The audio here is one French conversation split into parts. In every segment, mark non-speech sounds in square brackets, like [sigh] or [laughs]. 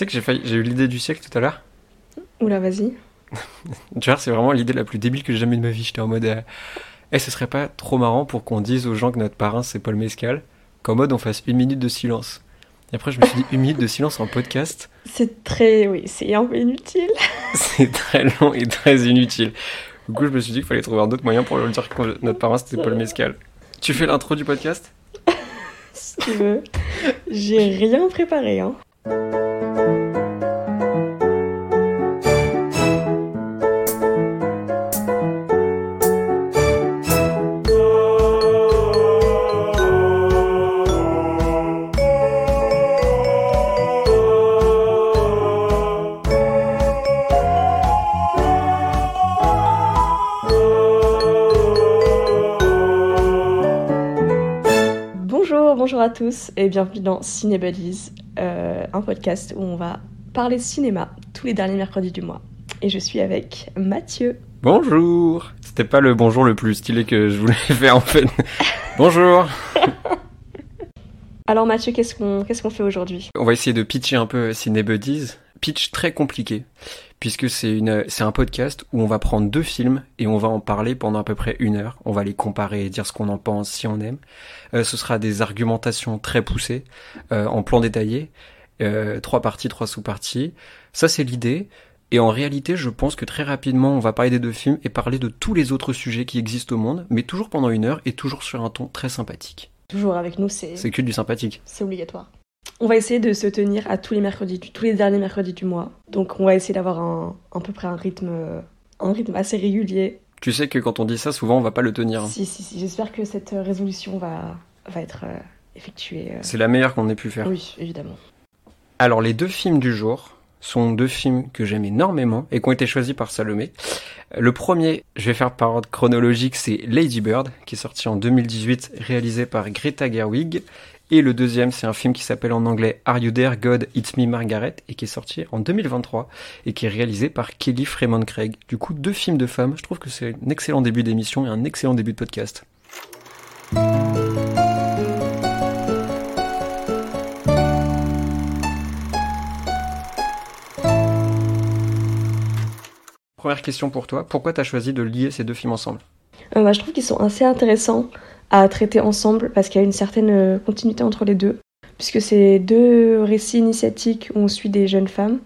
sais que j'ai failli- j'ai eu l'idée du siècle tout à l'heure. Oula, vas-y. [laughs] Tu vois, c'est vraiment l'idée la plus débile que j'ai jamais de ma vie. J'étais en mode, euh, eh, ce serait pas trop marrant pour qu'on dise aux gens que notre parrain c'est Paul Mescal, qu'en mode on fasse une minute de silence. Et après, je me suis dit, une minute de silence en podcast, C'est très. Oui, c'est un peu inutile. [laughs] c'est très long et très inutile. Du coup, je me suis dit qu'il fallait trouver un autre moyen pour leur dire que notre parrain c'était Paul Mescal. Tu fais l'intro du podcast? Si tu veux. J'ai rien préparé, hein. À tous et bienvenue dans Ciné Buddies, euh, un podcast où on va parler cinéma tous les derniers mercredis du mois. Et je suis avec Mathieu. Bonjour C'était pas le bonjour le plus stylé que je voulais [laughs] faire en fait. Bonjour Alors Mathieu, qu'est-ce qu'on qu'est-ce qu'on fait aujourd'hui? On va essayer de pitcher un peu Ciné Buddies. Pitch très compliqué, puisque c'est une, c'est un podcast où on va prendre deux films et on va en parler pendant à peu près une heure. On va les comparer et dire ce qu'on en pense, si on aime. Euh, ce sera des argumentations très poussées, euh, en plan détaillé. Euh, trois parties, trois sous-parties. Ça, c'est l'idée. Et en réalité, je pense que très rapidement, on va parler des deux films et parler de tous les autres sujets qui existent au monde, mais toujours pendant une heure et toujours sur un ton très sympathique. Toujours avec nous, c'est C'est que du sympathique. c'est obligatoire. On va essayer de se tenir à tous les mercredis, tous les derniers mercredis du mois. Donc on va essayer d'avoir un, à peu près un rythme, un rythme assez régulier. Tu sais que quand on dit ça, souvent, on va pas le tenir. Si, si, si. J'espère que cette euh, résolution va, va être euh, effectuée. euh. C'est la meilleure qu'on ait pu faire. Oui, évidemment. Alors, les deux films du jour sont deux films que j'aime énormément et qui ont été choisis par Salomé. Le premier, je vais faire par ordre chronologique, c'est Lady Bird, qui est sorti en 2018, réalisé par Greta Gerwig. Et le deuxième, c'est un film qui s'appelle en anglais Are You There, God, It's Me, Margaret, et qui est sorti en 2023, et qui est réalisé par Kelly Fremont Craig. Du coup, deux films de femmes, je trouve que c'est un excellent début d'émission et un excellent début de podcast. Première question pour toi, pourquoi t'as choisi de lier ces deux films ensemble? Euh, bah, je trouve qu'ils sont assez intéressants à traiter ensemble parce qu'il y a une certaine euh, continuité entre les deux. Puisque c'est deux récits initiatiques où on suit des jeunes femmes.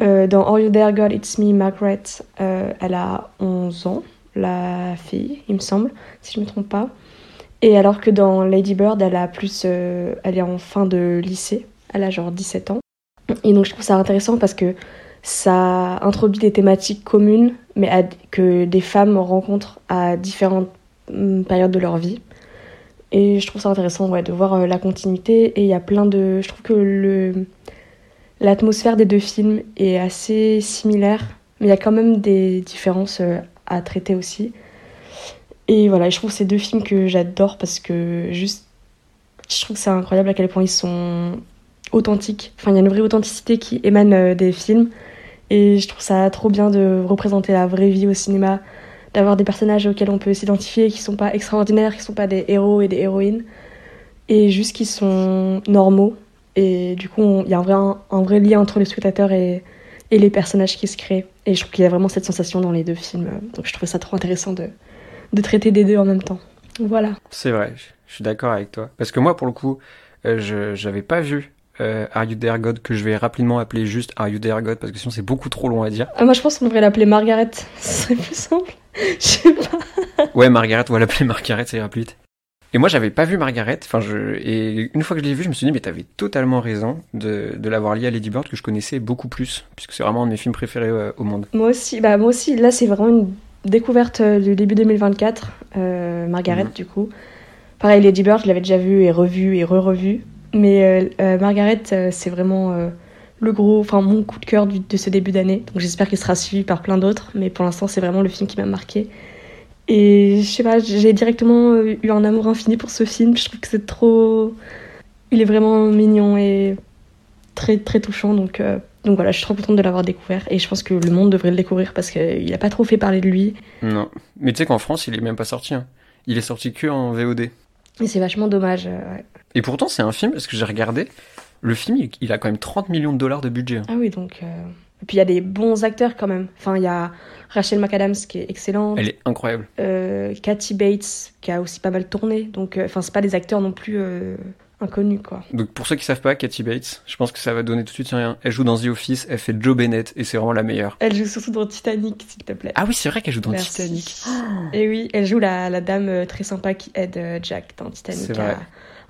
Euh, dans Are You There, God, It's Me, Margaret, euh, elle a 11 ans, la fille, il me semble, si je ne me trompe pas. Et alors que dans Lady Bird, elle a plus, elle est en fin de lycée, elle a genre 17 ans. Et donc je trouve ça intéressant parce que ça introduit des thématiques communes, mais que des femmes rencontrent à différentes périodes de leur vie. Et je trouve ça intéressant de voir euh, la continuité. Et il y a plein de. Je trouve que l'atmosphère des deux films est assez similaire, mais il y a quand même des différences euh, à traiter aussi. Et voilà, je trouve ces deux films que j'adore parce que juste. Je trouve que c'est incroyable à quel point ils sont authentiques. Enfin, il y a une vraie authenticité qui émane euh, des films. Et je trouve ça trop bien de représenter la vraie vie au cinéma, d'avoir des personnages auxquels on peut s'identifier, qui sont pas extraordinaires, qui sont pas des héros et des héroïnes, et juste qui sont normaux. Et du coup, il y a un vrai, un vrai lien entre le spectateur et, et les personnages qui se créent. Et je trouve qu'il y a vraiment cette sensation dans les deux films. Donc je trouvais ça trop intéressant de, de traiter des deux en même temps. Voilà. C'est vrai, je je suis d'accord avec toi. Parce que moi, pour le coup, euh, je j'avais pas vu euh, Are You There God, que je vais rapidement appeler juste Are You There God, parce que sinon c'est beaucoup trop long à dire. Ah, moi, je pense qu'on devrait l'appeler Margaret. [laughs] Ce serait plus simple. [laughs] Je sais pas. Ouais, Margaret, on va l'appeler Margaret, ça ira plus vite. Et moi, j'avais pas vu Margaret, enfin, je... et une fois que je l'ai vu, je me suis dit, mais t'avais totalement raison de, de l'avoir lié à Lady Bird, que je connaissais beaucoup plus, puisque c'est vraiment un de mes films préférés euh, au monde. Moi aussi, bah moi aussi, là c'est vraiment une découverte euh, du début 2024, euh, Margaret Mhm. du coup. Pareil, Lady Bird, je l'avais déjà vu et revu et re-revu. Mais euh, euh, Margaret, euh, c'est vraiment euh, le gros, enfin mon coup de cœur de ce début d'année. Donc j'espère qu'il sera suivi par plein d'autres. Mais pour l'instant, c'est vraiment le film qui m'a marqué. Et je sais pas, j'ai directement euh, eu un amour infini pour ce film. Je trouve que c'est trop. Il est vraiment mignon et très très touchant. Donc, euh, donc voilà, je suis trop contente de l'avoir découvert. Et je pense que le monde devrait le découvrir parce qu'il a pas trop fait parler de lui. Non. Mais tu sais qu'en France, il est même pas sorti. hein. Il est sorti que en VOD. Et c'est vachement dommage. euh, ouais. Et pourtant, c'est un film, parce que j'ai regardé, Le film, il- il a quand même 30 millions de dollars de budget. hein. Ah oui, donc. euh, Et puis il y a des bons acteurs quand même. Enfin, il y a Rachel McAdams qui est excellente. Elle est incroyable. Euh, Kathy Bates qui a aussi pas mal tourné. Donc, euh, enfin, c'est pas des acteurs non plus euh, inconnus quoi. Donc pour ceux qui savent pas, Kathy Bates, je pense que ça va donner tout de suite rien. Elle joue dans The Office, elle fait Joe Bennett et c'est vraiment la meilleure. Elle joue surtout dans Titanic, s'il te plaît. Ah oui, c'est vrai qu'elle joue dans Merci. Titanic. Et oui, elle joue la, la dame euh, très sympa qui aide euh, Jack dans Titanic C'est vrai. à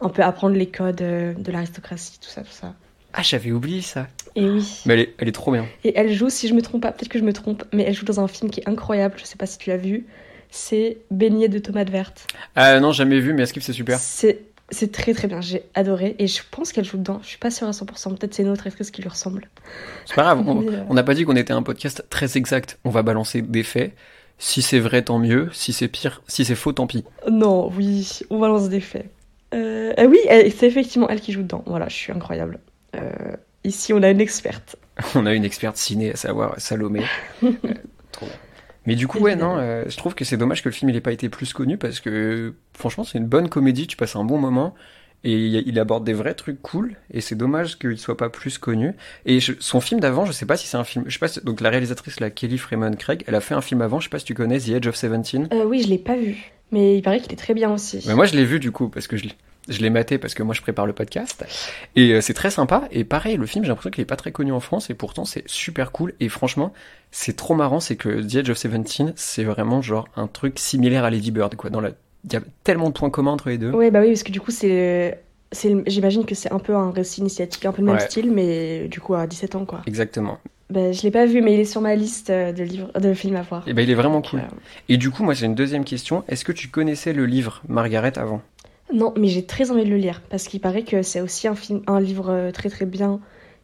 un peu apprendre les codes euh, de l'aristocratie, tout ça, tout ça. Ah, j'avais oublié ça. Et oui. Mais elle est, elle est trop bien. Et elle joue, si je me trompe pas, peut-être que je me trompe, mais elle joue dans un film qui est incroyable, je sais pas si tu l'as vu, c'est Beignet de tomates vertes. Ah non, jamais vu, mais Skip c'est super. C'est c'est très très bien, j'ai adoré et je pense qu'elle joue dedans. Je suis pas sûre à 100%, peut-être c'est une autre actrice qui lui ressemble. C'est pas grave, [laughs] on euh, on n'a pas dit qu'on était un podcast très exact. On va balancer des faits. Si c'est vrai, tant mieux. Si c'est pire, si c'est faux, tant pis. Non, oui, on balance des faits. Euh, ah oui, c'est effectivement elle qui joue dedans. Voilà, je suis incroyable. Euh, ici, on a une experte. [laughs] On a une experte ciné, à savoir Salomé. [laughs] Euh, trop bien. Mais du coup, ouais, non, euh, je trouve que c'est dommage que le film n'ait pas été plus connu parce que franchement, c'est une bonne comédie, tu passes un bon moment et il il aborde des vrais trucs cool et c'est dommage qu'il soit pas plus connu. Et je- son film d'avant, je sais pas si c'est un film, je sais pas, si- donc la réalisatrice, la Kelly Freeman Craig, elle a fait un film avant, je sais pas si tu connais The Edge of Seventeen. Euh, oui, je l'ai pas vu, mais il paraît qu'il est très bien aussi. Mais moi, je l'ai vu du coup, parce que je, l'ai- je l'ai maté, parce que moi, je prépare le podcast. Et euh, c'est très sympa. Et pareil, le film, j'ai l'impression qu'il est pas très connu en France, et pourtant, c'est super cool. Et franchement, c'est trop marrant, c'est que The Edge of Seventeen, c'est vraiment genre un truc similaire à Lady Bird, quoi. Dans la... Il y a tellement de points communs entre les deux. Ouais, bah oui, parce que du coup, c'est. J'imagine que c'est un peu un récit initiatique, un peu le même Ouais. style, mais du coup à 17 ans, quoi. Exactement. Bah, je l'ai pas vu, mais il est sur ma liste euh, de, livres, de films à voir. Et ben, il est vraiment cool. Et du coup, moi, j'ai une deuxième question. Est-ce que tu connaissais le livre Margaret avant? Non, mais j'ai très envie de le lire, parce qu'il paraît que c'est aussi un, film, un livre euh, très très bien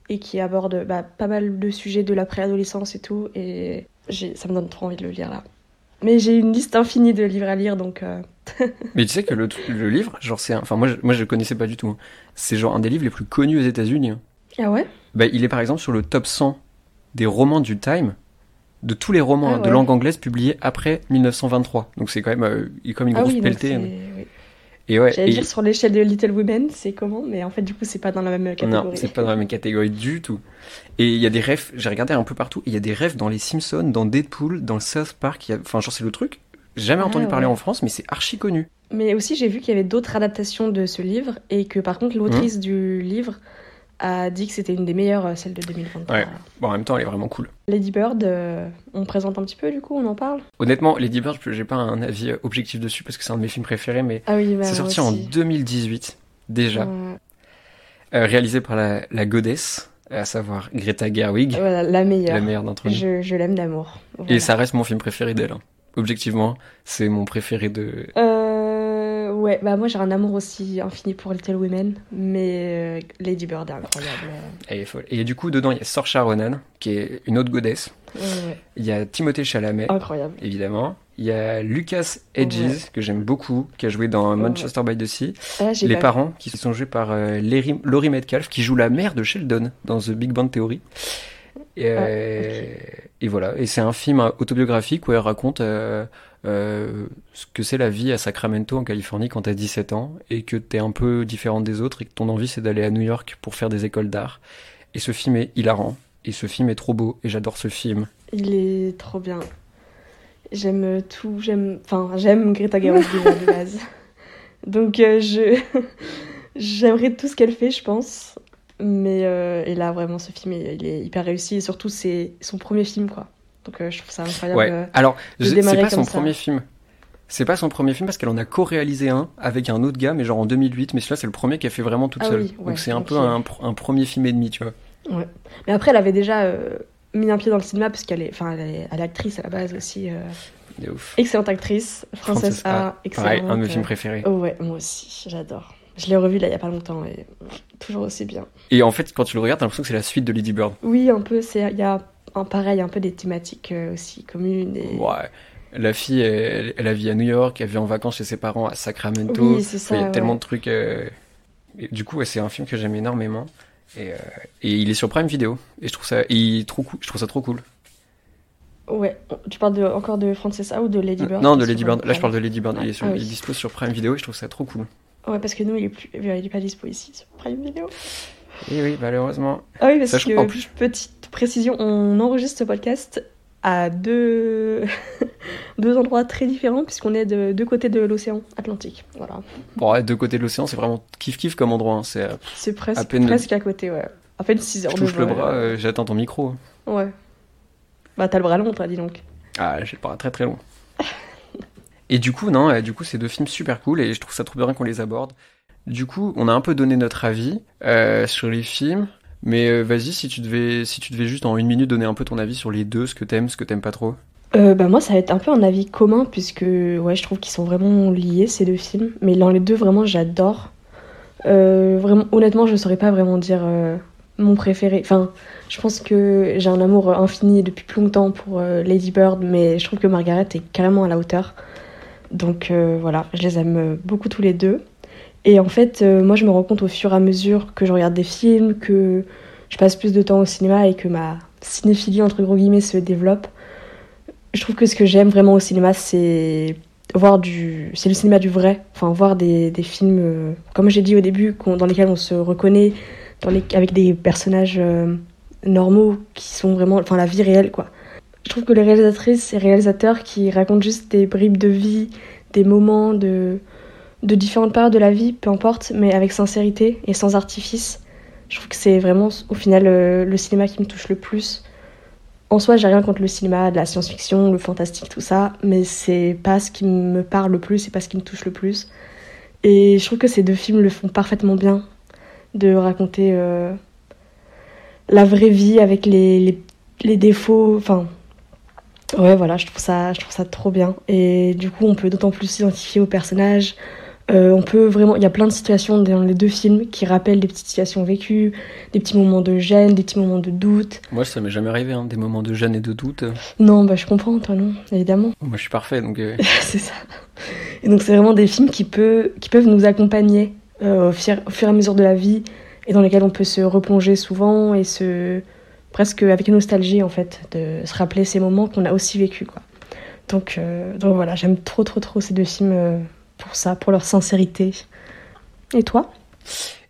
et qui aborde bah, pas mal de sujets de la préadolescence et tout, et ça me donne trop envie de le lire là. Mais j'ai une liste infinie de livres à lire, donc euh, [laughs] Mais tu sais que le, le livre, genre, c'est. Enfin, moi, je, moi, je le connaissais pas du tout. hein. C'est genre un des livres les plus connus aux États-Unis. hein. Ah ouais? Bah, il est par exemple sur le top 100 des romans du Time, de tous les romans Ah hein, de langue anglaise publiés après 1923. Donc c'est quand même, euh, comme une Ah grosse oui, pelletée. oui. Et ouais, J'allais et- dire sur l'échelle de Little Women, c'est comment, mais en fait, du coup, c'est pas dans la même catégorie. non, c'est pas dans la même catégorie du tout. Et il y a des rêves, j'ai regardé un peu partout, il y a des rêves dans les Simpsons, dans Deadpool, dans South Park, y a- enfin genre c'est le truc, jamais Ah entendu parler en France, mais c'est archi connu. Mais aussi, j'ai vu qu'il y avait d'autres adaptations de ce livre et que par contre, l'autrice du livre a dit que c'était une des meilleures, euh, celle de 2023. Ouais. Bon, en même temps, elle est vraiment cool. Lady Bird, euh, on présente un petit peu du coup, on en parle? Honnêtement, Lady Bird, j'ai pas un avis euh, objectif dessus parce que c'est un de mes films préférés, mais Ah oui, bah, c'est sorti en aussi. 2018 déjà, Euh, réalisé par la, la goddess, à savoir Greta Gerwig, voilà, la meilleure. la meilleure d'entre nous. Je, je l'aime d'amour. Et ça reste mon film préféré d'elle. hein. Objectivement, c'est mon préféré de. Euh, ouais, bah moi j'ai un amour aussi infini pour Little Women, mais euh, Lady Bird est incroyable. Elle est folle. Et du coup, dedans, il y a Saoirse Ronan, qui est une autre. Ouais, ouais, Il y a Timothée Chalamet, incroyable. évidemment. Il y a Lucas Hedges, Ouais. que j'aime beaucoup, qui a joué dans. Manchester by the Sea. Ah, Les parents, qui sont joués par euh, Larry- Laurie Metcalf, qui joue la mère de Sheldon dans The Big Bang Theory. Et, euh, et voilà. Et c'est un film autobiographique où elle raconte euh, euh, ce que c'est la vie à Sacramento, en Californie, quand t'as 17 ans, et que t'es un peu différente des autres, et que ton envie, c'est d'aller à New York pour faire des écoles d'art. Et ce film est hilarant. Et ce film est trop beau. Et j'adore ce film. Il est trop bien. J'aime tout, j'aime, enfin, j'aime Greta Gerwig de base. [laughs] Donc euh, je, [laughs] j'aimerais tout ce qu'elle fait, je pense. Mais euh, et là vraiment, ce film, il, il est hyper réussi et surtout c'est son premier film, quoi. Donc euh, je trouve ça incroyable. Ouais. euh, Alors, c'est pas son ça. premier film. C'est pas son premier film parce qu'elle en a co-réalisé un avec un autre gars, mais genre en 2008. Mais celui-là, c'est le premier qu'elle fait vraiment toute Ah seule. oui, ouais, Donc c'est un peu un, pr- un premier film et demi, tu vois. Ouais. Mais après, elle avait déjà euh, mis un pied dans le cinéma parce qu'elle est, enfin, elle est, actrice à la base aussi. euh, ouf. excellente actrice, Frances Frances A. Excellente. Pareil, un de mes films préférés. Oh ouais, moi aussi, j'adore. Je l'ai revu là il y a pas longtemps et toujours aussi bien. Et en fait, quand tu le regardes, t'as l'impression que c'est la suite de Lady Bird. Oui, un peu, c'est il y a un pareil, un peu des thématiques euh, aussi communes et Ouais. La fille, elle, elle a vie à New York, elle vit en vacances chez ses parents à Sacramento. Oui, c'est ça. il y a ouais. tellement de trucs. euh, et du coup, ouais, c'est un film que j'aime énormément. Et, euh, et il est sur Prime Video. Et je trouve ça, et il est trop cool. Je trouve ça trop cool. Ouais, tu parles de, encore de Frances A ou de Lady Bird? Non, de Lady Bird. Là, je parle de Lady Bird. Il est, sur, Ah il sur Prime Video et je trouve ça trop cool. Ouais, parce que nous, il est, plus... il est pas dispo ici sur Prime Video. Et oui, malheureusement. Ah oui, parce Sachant que, qu'en plus- petite précision, on enregistre ce podcast à deux, [laughs] deux endroits très différents, puisqu'on est de deux côtés de l'océan Atlantique. Voilà. Bon, ouais, deux côtés de l'océan, c'est vraiment kiff-kiff comme endroit. hein. C'est, euh, C'est presque, À peine- presque à côté, ouais. À peine 6 heures je de touche le vol. bras, euh, j'atteins ton micro. Ouais. Bah, t'as le bras long, toi, dis donc. Ah, j'ai le bras très très long. Et du coup, non, du coup, c'est deux films super cool et je trouve ça trop bien qu'on les aborde. Du coup, on a un peu donné notre avis euh, sur les films, mais euh, vas-y, si tu devais, si tu devais juste en une minute donner un peu ton avis sur les deux, ce que t'aimes, ce que t'aimes pas trop. Euh, bah moi ça va être un peu un avis commun puisque ouais je trouve qu'ils sont vraiment liés ces deux films. Mais dans les deux vraiment j'adore. Euh, vraiment honnêtement je saurais pas vraiment dire euh, mon préféré. Enfin je pense que j'ai un amour infini depuis plus longtemps pour Lady Bird mais je trouve que Margaret est carrément à la hauteur. Donc voilà je les aime beaucoup tous les deux et en fait euh, moi je me rends compte au fur et à mesure que je regarde des films que je passe plus de temps au cinéma et que ma cinéphilie entre gros guillemets se développe je trouve que ce que j'aime vraiment au cinéma, c'est voir du, c'est le cinéma du vrai. Enfin, voir des, des films, euh, comme j'ai dit au début, dans lesquels on se reconnaît, avec des personnages euh, normaux qui sont vraiment, enfin, la vie réelle, quoi. Je trouve que les réalisatrices et réalisateurs qui racontent juste des bribes de vie, des moments de, de différentes périodes de la vie, peu importe, mais avec sincérité et sans artifice, je trouve que c'est vraiment, au final, euh, le cinéma qui me touche le plus. En soi, j'ai rien contre le cinéma, de la science-fiction, le fantastique, tout ça, mais c'est pas ce qui me parle le plus, c'est pas ce qui me touche le plus. Et je trouve que ces deux films le font parfaitement bien, de raconter euh, la vraie vie avec les, les, défauts. Enfin, ouais, voilà, je trouve, ça, je trouve ça trop bien. Et du coup, on peut d'autant plus s'identifier aux personnages. Euh, on peut vraiment, il y a plein de situations dans les deux films qui rappellent des petites situations vécues, des petits moments de gêne, des petits moments de doute. Moi, ça m'est jamais arrivé, hein, des moments de gêne et de doute. Non, bah je comprends, toi non, évidemment. Moi, je suis parfait, donc euh, [laughs] c'est ça. Et donc c'est vraiment des films qui, peut, qui peuvent nous accompagner euh, au, fur, au fur et à mesure de la vie et dans lesquels on peut se replonger souvent et se presque avec nostalgie en fait de se rappeler ces moments qu'on a aussi vécu quoi. Donc, donc voilà, j'aime trop trop trop ces deux films pour ça, pour leur sincérité. Et toi?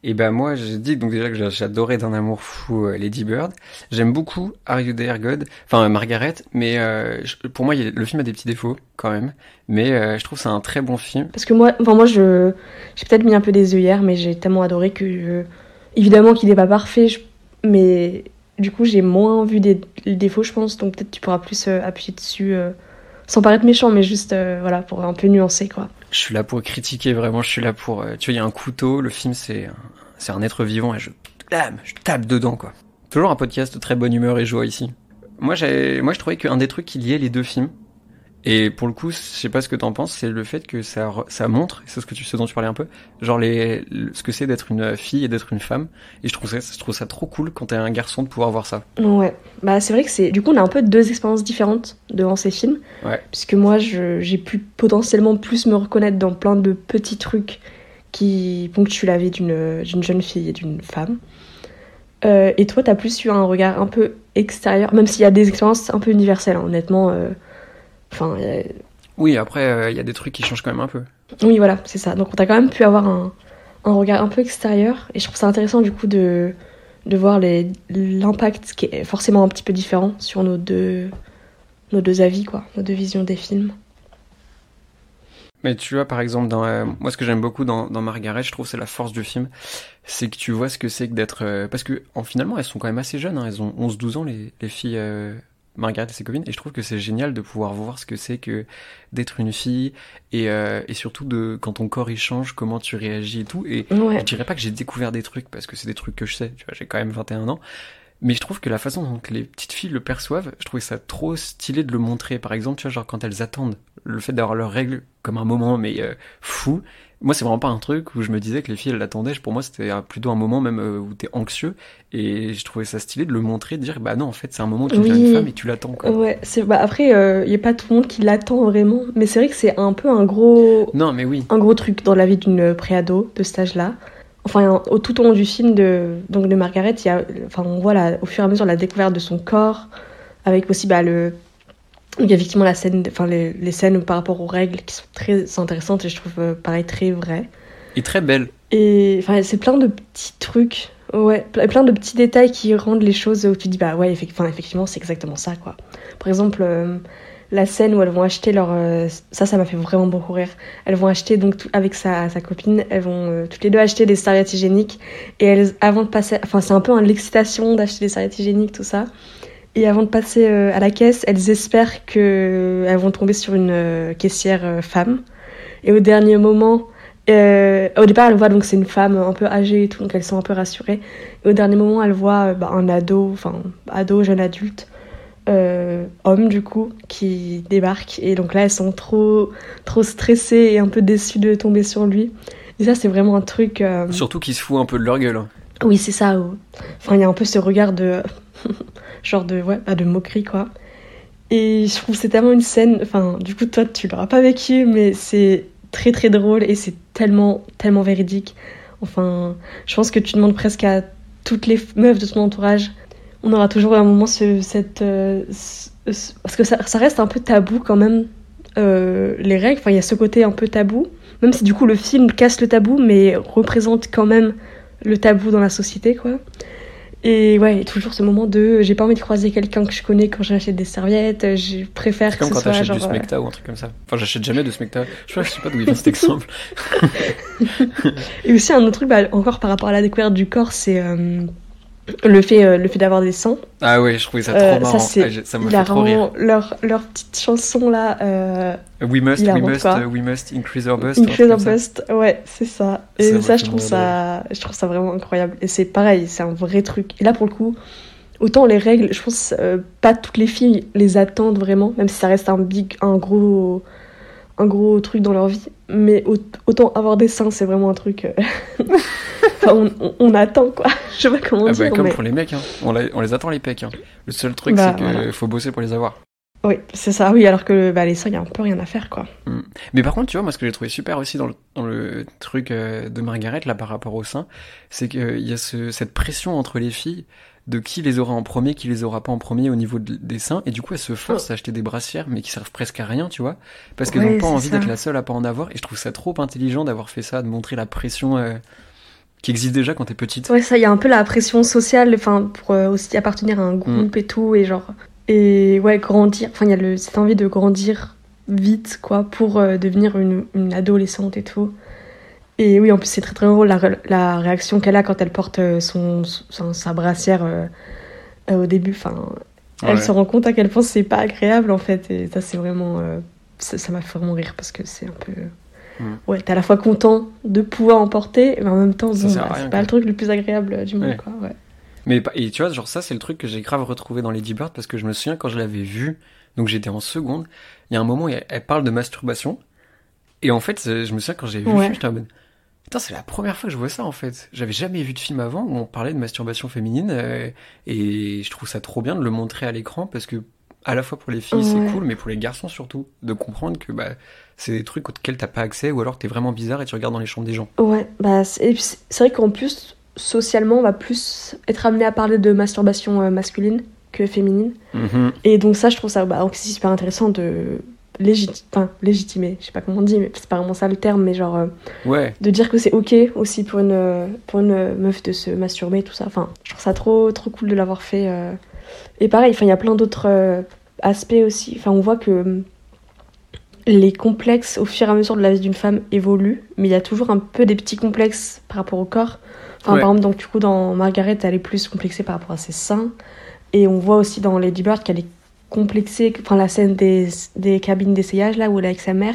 Et ben moi, j'ai dit donc déjà que j'a- j'adorais d'un amour fou euh, Lady Bird. J'aime beaucoup Are You There God, enfin Margaret, mais euh, pour moi, le film a des petits défauts quand même, mais euh, je trouve c'est un très bon film. Parce que moi, enfin moi je, j'ai peut-être mis un peu des œillères, mais j'ai tellement adoré que, je- évidemment qu'il n'est pas parfait, je- mais du coup j'ai moins vu des défauts, je pense, donc peut-être tu pourras plus euh, appuyer dessus, sans paraître méchant, mais juste voilà pour un peu nuancer quoi. Je suis là pour critiquer vraiment, je suis là pour, euh, tu vois, il y a un couteau, le film c'est c'est un être vivant et je je tape dedans quoi. Toujours un podcast de très bonne humeur et joie ici. Moi, moi je trouvais qu'un des trucs qui liait les deux films, et pour le coup, je sais pas ce que t'en penses, c'est le fait que ça, ça montre, c'est ce que tu, ce dont tu parlais un peu, genre les, le- ce que c'est d'être une fille et d'être une femme. Et je trouve ça, je trouve ça trop cool quand t'es un garçon de pouvoir voir ça. Ouais, bah c'est vrai que c'est, du coup on a un peu deux expériences différentes devant ces films, Ouais. puisque moi j'ai pu potentiellement plus me reconnaître dans plein de petits trucs qui ponctuent la vie d'une d'une jeune fille et d'une femme. Euh, et toi, t'as plus eu un regard un peu extérieur, même s'il y a des expériences un peu universelles, hein, honnêtement. euh, Enfin, euh, Oui, après, euh, il y a des trucs qui changent quand même un peu. oui, voilà, c'est ça. Donc, on a quand même pu avoir un, un regard un peu extérieur. Et je trouve ça intéressant, du coup, de, de voir l'impact qui est forcément un petit peu différent sur nos deux, nos deux avis, quoi, nos deux visions des films. Mais tu vois, par exemple, dans euh, moi, ce que j'aime beaucoup dans, dans Margaret, je trouve, c'est la force du film, c'est que tu vois ce que c'est que d'être, euh, parce que en finalement, elles sont quand même assez jeunes, hein, elles ont 11-12 ans les, les filles euh, Margaret et ses copines, et je trouve que c'est génial de pouvoir voir ce que c'est que d'être une fille et euh, et surtout de quand ton corps il change, comment tu réagis et tout. Et Ouais, je dirais pas que j'ai découvert des trucs parce que c'est des trucs que je sais, tu vois, j'ai quand même 21 ans. Mais je trouve que la façon dont les petites filles le perçoivent, je trouvais ça trop stylé de le montrer. Par exemple, tu vois, genre quand elles attendent, le fait d'avoir leurs règles comme un moment, mais euh, fou. Moi, c'est vraiment pas un truc où je me disais que les filles, elles l'attendaient. Pour moi, c'était euh, plutôt un moment même euh, où t'es anxieux. Et je trouvais ça stylé de le montrer, de dire, bah non, en fait, c'est un moment où tu deviens Oui. une femme et tu l'attends, ouais. C'est, bah, après, il n'y a pas tout le monde qui l'attend vraiment. Mais c'est vrai que c'est un peu un gros, Non, mais oui. un gros truc dans la vie d'une préado de cet âge-là. Enfin, au, tout au long du film de, donc de Margaret, il y a, enfin, on voit la- au fur et à mesure la découverte de son corps, avec aussi bah, le. Il y a effectivement la scène, enfin, les, les scènes par rapport aux règles qui sont très intéressantes et je trouve euh, pareil très vraies. Et très belle. Et enfin, c'est plein de petits trucs Ouais, ple- plein de petits détails qui rendent les choses où tu dis bah ouais, effe- enfin, effectivement, c'est exactement ça quoi. Par exemple, euh, la scène où elles vont acheter leur. euh, ça, ça m'a fait vraiment beaucoup rire. Elles vont acheter, donc tout- avec sa, sa copine, elles vont euh, toutes les deux acheter des serviettes hygiéniques. Et elles, avant de passer. Enfin, c'est un peu un l'excitation d'acheter des serviettes hygiéniques, tout ça. Et avant de passer euh, à la caisse, elles espèrent que elles vont tomber sur une euh, caissière euh, femme. Et au dernier moment, euh, au départ, elles voient donc c'est une femme un peu âgée et tout, donc elles sont un peu rassurées. Et au dernier moment, elles voient euh, bah, un ado, enfin ado, jeune adulte, euh, homme du coup, qui débarque. Et donc là, elles sont trop, trop stressées et un peu déçues de tomber sur lui. Et ça, c'est vraiment un truc. euh, Surtout qu'ils se foutent un peu de leur gueule. hein. oui, c'est ça. où- Enfin, il y a un peu ce regard de. [laughs] genre de, ouais, de moquerie, quoi. Et je trouve c'est tellement une scène. Enfin, du coup, toi, tu l'auras pas vécu, mais c'est très très drôle et c'est tellement, tellement véridique. Enfin, je pense que tu demandes presque à toutes les meufs de ton entourage. On aura toujours un moment ce, cette. euh, ce- ce- parce que ça, ça reste un peu tabou quand même, euh, les règles. Enfin, il y a ce côté un peu tabou. Même si du coup le film casse le tabou, mais représente quand même le tabou dans la société, quoi. Et ouais, toujours ce moment de j'ai pas envie de croiser quelqu'un que je connais quand j'achète des serviettes, je préfère que comme ce quand soit t'achètes genre. du euh, smecta ou un truc comme ça. Enfin, j'achète jamais de smecta. Je je sais pas d'où il vient cet [laughs] exemple. Et aussi un autre truc, bah, encore par rapport à la découverte du corps, c'est euh, le fait, euh, le fait d'avoir des seins. Ah ouais, je trouvais ça Euh, trop marrant. ça, c'est Ah, ça m'a fait trop rire. Leur, leur petite chanson là, euh, We must, we must, uh, we must increase our bust. Increase Our ça. Bust, ouais, c'est ça. Ça Et ça, je trouve ça, je trouve ça vraiment incroyable. Et c'est pareil, c'est un vrai truc. Et là, pour le coup, autant les règles, je pense euh, pas toutes les filles les attendent vraiment, même si ça reste un big, un gros, un gros truc dans leur vie. Mais au- autant avoir des seins, c'est vraiment un truc. euh, [laughs] enfin, on, on- on attend quoi. [laughs] Je sais pas comment Ah dire. bah, comme mais... pour les mecs, hein. on, la- on les attend les pecs. hein. Le seul truc, Bah, c'est qu'il voilà. faut bosser pour les avoir. Oui, c'est ça. Oui, alors que bah, les seins, il y a un peu rien à faire quoi. Mais par contre, tu vois, moi, ce que j'ai trouvé super aussi dans le, dans le truc euh, de Margaret, là, par rapport au sein, c'est qu'il y a ce, cette pression entre les filles de qui les aura en premier, qui les aura pas en premier au niveau de- des seins, et du coup, elles se forcent à acheter des brassières, mais qui servent presque à rien, tu vois, parce qu'elles Ouais, n'ont pas envie d'être la seule à pas en avoir, et je trouve ça trop intelligent d'avoir fait ça, de montrer la pression euh, qui existe déjà quand t'es petite. Ouais, ça, il y a un peu la pression sociale, enfin, pour euh, aussi appartenir à un groupe et tout, et genre. Et ouais, grandir. Enfin, il y a le, cette envie de grandir vite, quoi, pour euh, devenir une, une adolescente et tout. Et oui, en plus, c'est très très drôle la, la réaction qu'elle a quand elle porte euh, son, son- sa brassière euh, euh, au début. Enfin, elle se rend compte à quel point c'est pas agréable, en fait. Et ça, c'est vraiment. euh, ça m'a fait vraiment rire parce que c'est un peu. Mm. Ouais, t'es à la fois content de pouvoir en porter, mais en même temps, bah, c'est quoi. pas le truc le plus agréable du monde, Ouais. quoi. Ouais. Mais et tu vois, genre ça, c'est le truc que j'ai grave retrouvé dans Lady Bird parce que je me souviens quand je l'avais vu, donc j'étais en seconde, il y a un moment où elle, elle parle de masturbation. Et en fait, je me souviens quand j'ai vu le film, j'étais en mode, putain, c'est la première fois que je vois ça en fait. J'avais jamais vu de film avant où on parlait de masturbation féminine euh, et je trouve ça trop bien de le montrer à l'écran parce que à la fois pour les filles Ouais. c'est cool, mais pour les garçons surtout, de comprendre que bah c'est des trucs auxquels t'as pas accès ou alors t'es vraiment bizarre et tu regardes dans les chambres des gens. Ouais, bah, c'est vrai qu'en plus, socialement, on va plus être amené à parler de masturbation euh, masculine que féminine. Mhm. Et donc, ça, je trouve ça bah, aussi super intéressant de légiti- enfin, légitimer, je sais pas comment on dit, mais c'est pas vraiment ça le terme, mais genre. euh, Ouais, de dire que c'est ok aussi pour une, euh, pour une meuf de se masturber, tout ça. Enfin, je trouve ça trop, trop cool de l'avoir fait. euh. Et pareil, il y a plein d'autres euh, aspects aussi. Enfin, on voit que hum, les complexes, au fur et à mesure de la vie d'une femme, évoluent, mais il y a toujours un peu des petits complexes par rapport au corps. Enfin, Ouais. par exemple, donc, du coup, dans Margaret, elle est plus complexée par rapport à ses seins. Et on voit aussi dans Lady Bird qu'elle est complexée, enfin, la scène des, des cabines d'essayage, là, où elle est avec sa mère.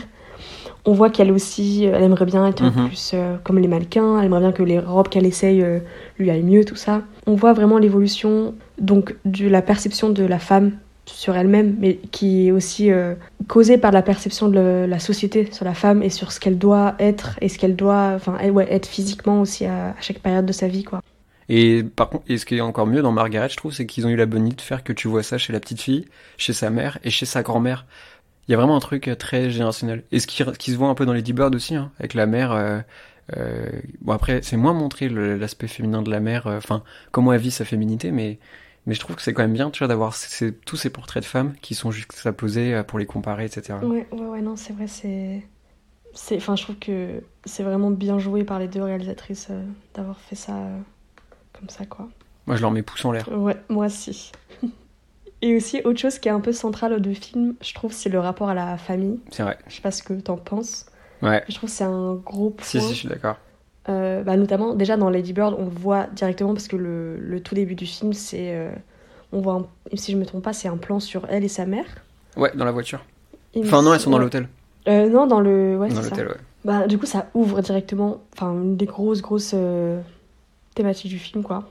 On voit qu'elle aussi, elle aimerait bien être Mhm. plus euh, comme les mannequins, elle aimerait bien que les robes qu'elle essaye euh, lui aillent mieux, tout ça. On voit vraiment l'évolution donc de la perception de la femme sur elle-même, mais qui est aussi euh, causée par la perception de le- la société sur la femme et sur ce qu'elle doit être et ce qu'elle doit, enfin, ouais, être physiquement aussi à, à chaque période de sa vie, quoi. Et par contre, et ce qui est encore mieux dans Margaret, je trouve, c'est qu'ils ont eu la bonne idée de faire que tu vois ça chez la petite fille, chez sa mère et chez sa grand-mère. Il y a vraiment un truc euh, très générationnel. Et ce qui, se voit un peu dans Lady Bird aussi, hein, avec la mère. euh, euh, bon après, c'est moins montré l'aspect féminin de la mère, enfin comment elle vit sa féminité, mais je trouve que c'est quand même bien, tu vois, d'avoir tous ces portraits de femmes qui sont juxtaposés pour les comparer, etc. Ouais, ouais, ouais, non, c'est vrai, c'est. Enfin, je trouve que c'est vraiment bien joué par les deux réalisatrices d'avoir fait ça comme ça, quoi. Moi, je leur mets pouce en l'air. Ouais, moi aussi. [laughs] Et aussi, autre chose qui est un peu centrale du film, je trouve, c'est le rapport à la famille. C'est vrai. Je sais pas ce que t'en penses. Ouais. Je trouve que c'est un gros point. Si, si, je suis d'accord. Euh, bah, notamment, déjà dans Lady Bird, on voit directement parce que le, le tout début du film, c'est. euh, on voit, un- si je me trompe pas, c'est un plan sur elle et sa mère. Ouais, dans la voiture. Enfin, non, elles sont dans ouais. l'hôtel. Euh, non, dans le. Ouais, Dans c'est ça. l'hôtel, ouais. Bah, du coup, ça ouvre directement. Enfin, une des grosses, grosses thématiques du film, quoi.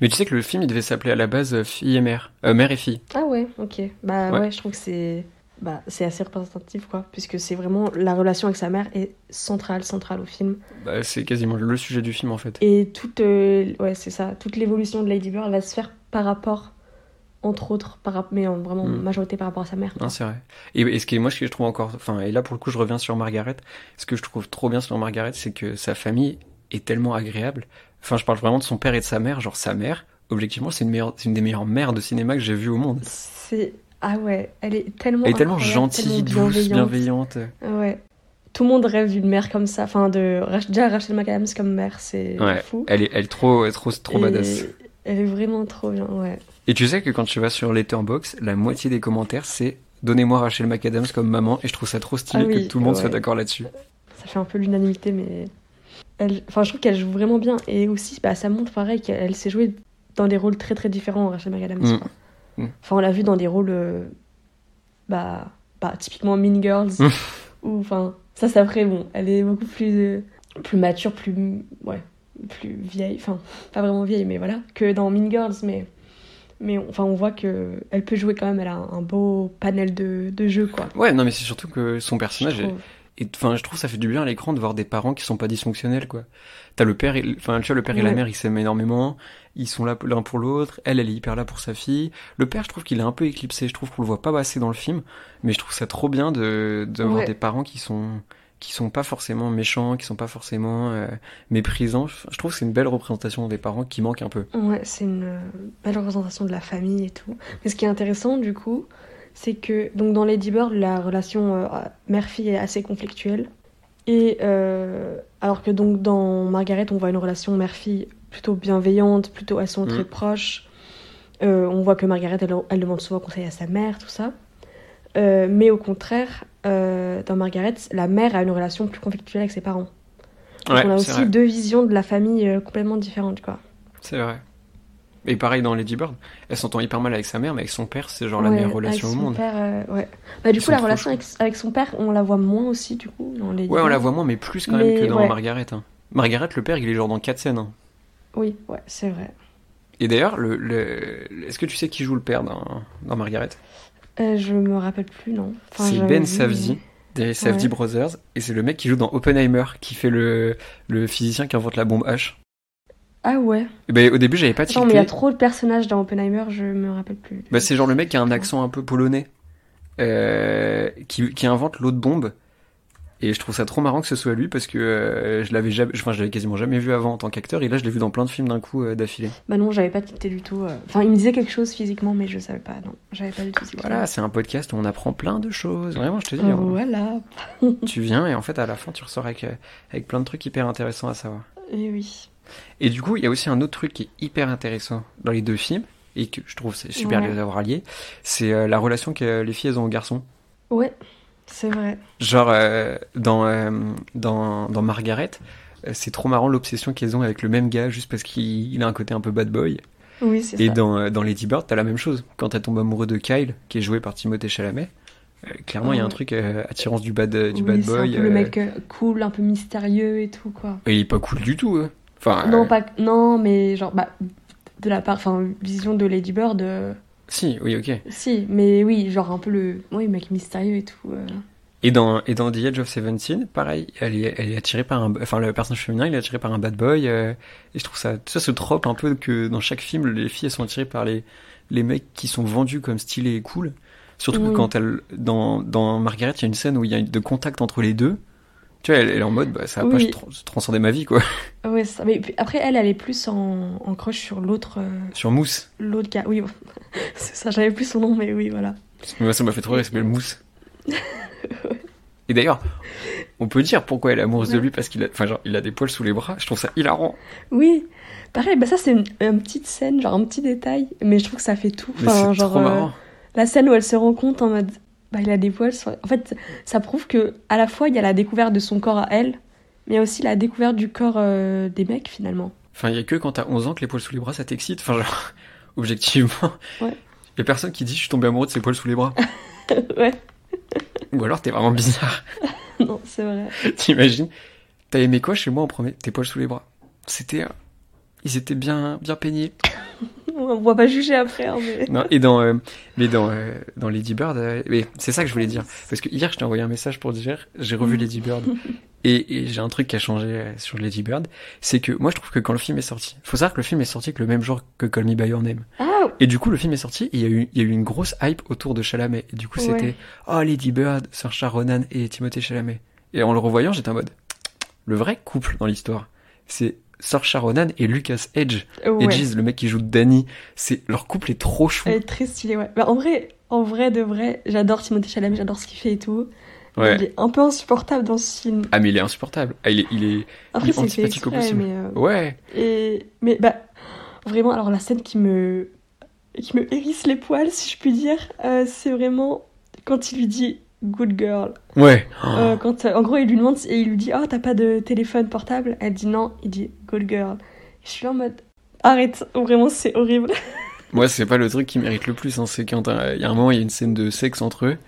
Mais tu sais que le film, il devait s'appeler à la base euh, Fille et Mère. Euh, mère et fille. Ah ouais, ok. Bah Ouais. ouais, je trouve que c'est. Bah, c'est assez représentatif, quoi. Puisque c'est vraiment. La relation avec sa mère est centrale, centrale au film. Bah, c'est quasiment le sujet du film, en fait. Et toute. euh, ouais, c'est ça. Toute l'évolution de Lady Bird va se faire par rapport. Entre autres, par, mais en vraiment Mm. majorité par rapport à sa mère. Non, c'est vrai. Et, et ce qui est, moi, ce que je trouve encore, enfin, et là, pour le coup, je reviens sur Margaret. Ce que je trouve trop bien sur Margaret, c'est que sa famille est tellement agréable. Enfin, je parle vraiment de son père et de sa mère. Genre, sa mère, objectivement, c'est une, des meilleures mères de cinéma que j'ai vues au monde. C'est. Ah ouais, elle est tellement. Elle est tellement gentille, tellement douce, bienveillante. Ouais. Tout le monde rêve d'une mère comme ça. Enfin, de. Déjà, Rachel McAdams comme mère, c'est Ouais. fou. Elle est, elle est trop, trop, trop Et badass. Elle est vraiment trop bien, ouais. Et tu sais que quand tu vas sur Letterboxd, la moitié des commentaires, c'est Donnez-moi Rachel McAdams comme maman. Et je trouve ça trop stylé Ah oui, que tout le monde soit d'accord là-dessus. Ça fait un peu l'unanimité, mais. Elle... Enfin, je trouve qu'elle joue vraiment bien. Et aussi, bah, ça montre pareil qu'elle elle s'est jouée dans des rôles très très différents, Rachel McAdams. Mm. quoi. Mm. Enfin, on l'a vu dans des rôles. euh, Bah. bah typiquement Mean Girls. Mm. ou enfin. Ça, c'est après, bon. Elle est beaucoup plus. euh, plus mature, plus. Ouais. Plus vieille. Enfin, pas vraiment vieille, mais voilà. Que dans Mean Girls, mais. Mais on- enfin, on voit que elle peut jouer quand même. Elle a un, beau panel de, de jeux, quoi. Ouais, non, mais c'est surtout que son personnage est. Et enfin, je trouve ça fait du bien à l'écran de voir des parents qui sont pas dysfonctionnels, quoi. T'as le père, enfin, tu vois, le père et la mère, ils s'aiment énormément. Ils sont là l'un pour l'autre. Elle, elle est hyper là pour sa fille. Le père, je trouve qu'il est un peu éclipsé. Je trouve qu'on le voit pas assez dans le film. Mais je trouve ça trop bien de, d'avoir Ouais. des parents qui sont, qui sont pas forcément méchants, qui sont pas forcément euh, méprisants. Je trouve que c'est une belle représentation des parents qui manque un peu. Ouais, c'est une belle représentation de la famille et tout. Mais ce qui est intéressant, du coup, c'est que donc dans Lady Bird, la relation euh, mère-fille est assez conflictuelle. Et euh, alors que donc dans Margaret, on voit une relation mère-fille plutôt bienveillante, plutôt elles sont Mm. très proches. Euh, on voit que Margaret, elle, elle demande souvent conseil à sa mère, tout ça. Euh, mais au contraire, dans Margaret, la mère a une relation plus conflictuelle avec ses parents. Donc on a aussi vrai. deux visions de la famille complètement différentes, quoi. C'est vrai. Et pareil dans Lady Bird, elle s'entend hyper mal avec sa mère, mais avec son père, c'est genre la meilleure relation au monde. père, euh, ouais. Bah, du Ils coup, la relation avec, avec son père, on la voit moins aussi, du coup, dans les. Ouais, on la voit moins, mais plus quand même que dans ouais. Margaret. Hein. Margaret, le père, il est genre dans quatre scènes. hein. Oui, ouais, c'est vrai. Et d'ailleurs, le, le- est-ce que tu sais qui joue le père dans, dans Margaret? Euh, je me rappelle plus, non. Enfin, C'est Ben vu, Savzi, des Ouais. Brothers, et c'est le mec qui joue dans Oppenheimer, qui fait le, le physicien qui invente la bombe H. Ah ouais. Ben, au début, j'avais pas Attends, mais il y a tilté. trop de personnages dans Oppenheimer, je me rappelle plus. Bah, c'est genre le mec qui a un accent un peu polonais, euh, qui, qui invente l'eau de bombe. Et je trouve ça trop marrant que ce soit lui parce que euh, je l'avais jamais, enfin je l'avais quasiment jamais vu avant en tant qu'acteur et là je l'ai vu dans plein de films d'un coup euh, d'affilée. Bah non, j'avais pas tilté du tout. Enfin, il me disait quelque chose physiquement, mais je savais pas, non. J'avais pas du tout tilté. Voilà, c'est un podcast où on apprend plein de choses. Vraiment, je te dis. hein. Voilà. Tu viens et en fait à la fin tu ressors avec, avec plein de trucs hyper intéressants à savoir. Et oui. Et du coup il y a aussi un autre truc qui est hyper intéressant dans les deux films et que je trouve c'est super Ouais. de les avoir alliés, c'est euh, la relation que les filles elles ont aux garçons. Ouais, c'est vrai. Genre euh, dans, euh, dans, dans Margaret, c'est trop marrant l'obsession qu'elles ont avec le même gars juste parce qu'il il a un côté un peu bad boy. Oui, c'est Et ça. dans, dans Lady Bird, t'as la même chose. Quand elle tombe amoureux de Kyle, qui est joué par Timothée Chalamet, euh, clairement il y a un truc attirance du bad, du Oui, bad boy. un peu le mec cool, un peu mystérieux et tout, quoi. et il est pas cool du tout. hein. Enfin, Non, euh, pas... non, mais genre, bah, de la part, enfin, vision de Lady Bird, euh, si, oui, ok. si, mais oui, genre un peu le, oui, mec mystérieux et tout. euh. Et dans, et dans The Edge of Seventeen, pareil, elle est, elle est attirée par un, enfin le personnage féminin, il est attiré par un bad boy. euh, et je trouve ça, ça se trope un peu que dans chaque film, les filles elles sont attirées par les, les mecs qui sont vendus comme stylés et cool. Surtout que quand elle, dans, dans Margaret, il y a une scène où il y a de contact entre les deux. Tu vois, elle, elle est en mode, bah, ça va Oui. pas tr- transcender ma vie, quoi. [laughs] Ouais, ça, mais après, elle, elle est plus en, en crush sur l'autre, euh, Sur Mousse. l'autre gars. Oui, [laughs] c'est ça, j'avais plus son nom, mais oui, voilà. Moi, ça m'a fait trop rire, il s'appelle Mousse. [laughs] Et d'ailleurs, on peut dire pourquoi elle est amoureuse de lui parce qu'il a, enfin, genre, il a des poils sous les bras. Je trouve ça hilarant. Oui, pareil, bah ça c'est une, une petite scène, genre un petit détail, mais je trouve que ça fait tout. Mais Enfin, genre trop euh, marrant. la scène où elle se rend compte en mode, bah il a des poils. sur- En fait, ça prouve que à la fois il y a la découverte de son corps à elle, mais il y a aussi la découverte du corps euh, des mecs finalement. Enfin, il y a que quand t'as 11 ans que les poils sous les bras ça t'excite. Enfin, genre, [laughs] objectivement. Ouais. Il y a personne qui dit je suis tombé amoureux de ses poils sous les bras. [laughs] ouais, Ou alors t'es vraiment bizarre. [laughs] non, c'est vrai. T'imagines T'as aimé quoi chez moi en premier? Tes poils sous les bras. C'était. Ils étaient bien, bien peignés. [laughs] On va pas juger après, hein, mais. Non, et dans, euh, mais dans, euh, dans Lady Bird, euh, c'est ça que je voulais dire. Parce que hier, je t'ai envoyé un message pour dire, j'ai revu Lady Bird. [laughs] Et, et j'ai un truc qui a changé euh, sur Lady Bird. C'est que moi, je trouve que quand le film est sorti, faut savoir que le film est sorti que le même jour que Call Me By Your Name. Ah, Et du coup, le film est sorti il y a eu, il y a eu une grosse hype autour de Chalamet. Et du coup, Ouais. c'était, oh, Lady Bird, Saoirse Ronan et Timothée Chalamet. Et en le revoyant, j'étais en mode, le vrai couple dans l'histoire, c'est Saoirse Ronan et Lucas Edge. ouais. Edges, le mec qui joue Danny. C'est, leur couple est trop chou. Elle est très stylée, ouais. Bah, en vrai, en vrai de vrai, j'adore Timothée Chalamet, j'adore ce qu'il fait et tout. Ouais. Il est un peu insupportable dans ce film. Ah, mais il est insupportable. Ah, il est, il est, Après, Il est antipathique au possible. mais. euh, ouais. Et mais bah vraiment alors la scène qui me qui me hérisse les poils si je puis dire euh, c'est vraiment quand il lui dit good girl Ouais. Euh, quand en gros il lui demande et il lui dit oh t'as pas de téléphone portable? Elle dit non il dit girl je suis là en mode arrête vraiment c'est horrible [laughs] Moi, c'est pas le truc qui mérite le plus. Hein. C'est quand euh, il y a un moment, il y a une scène de sexe entre eux.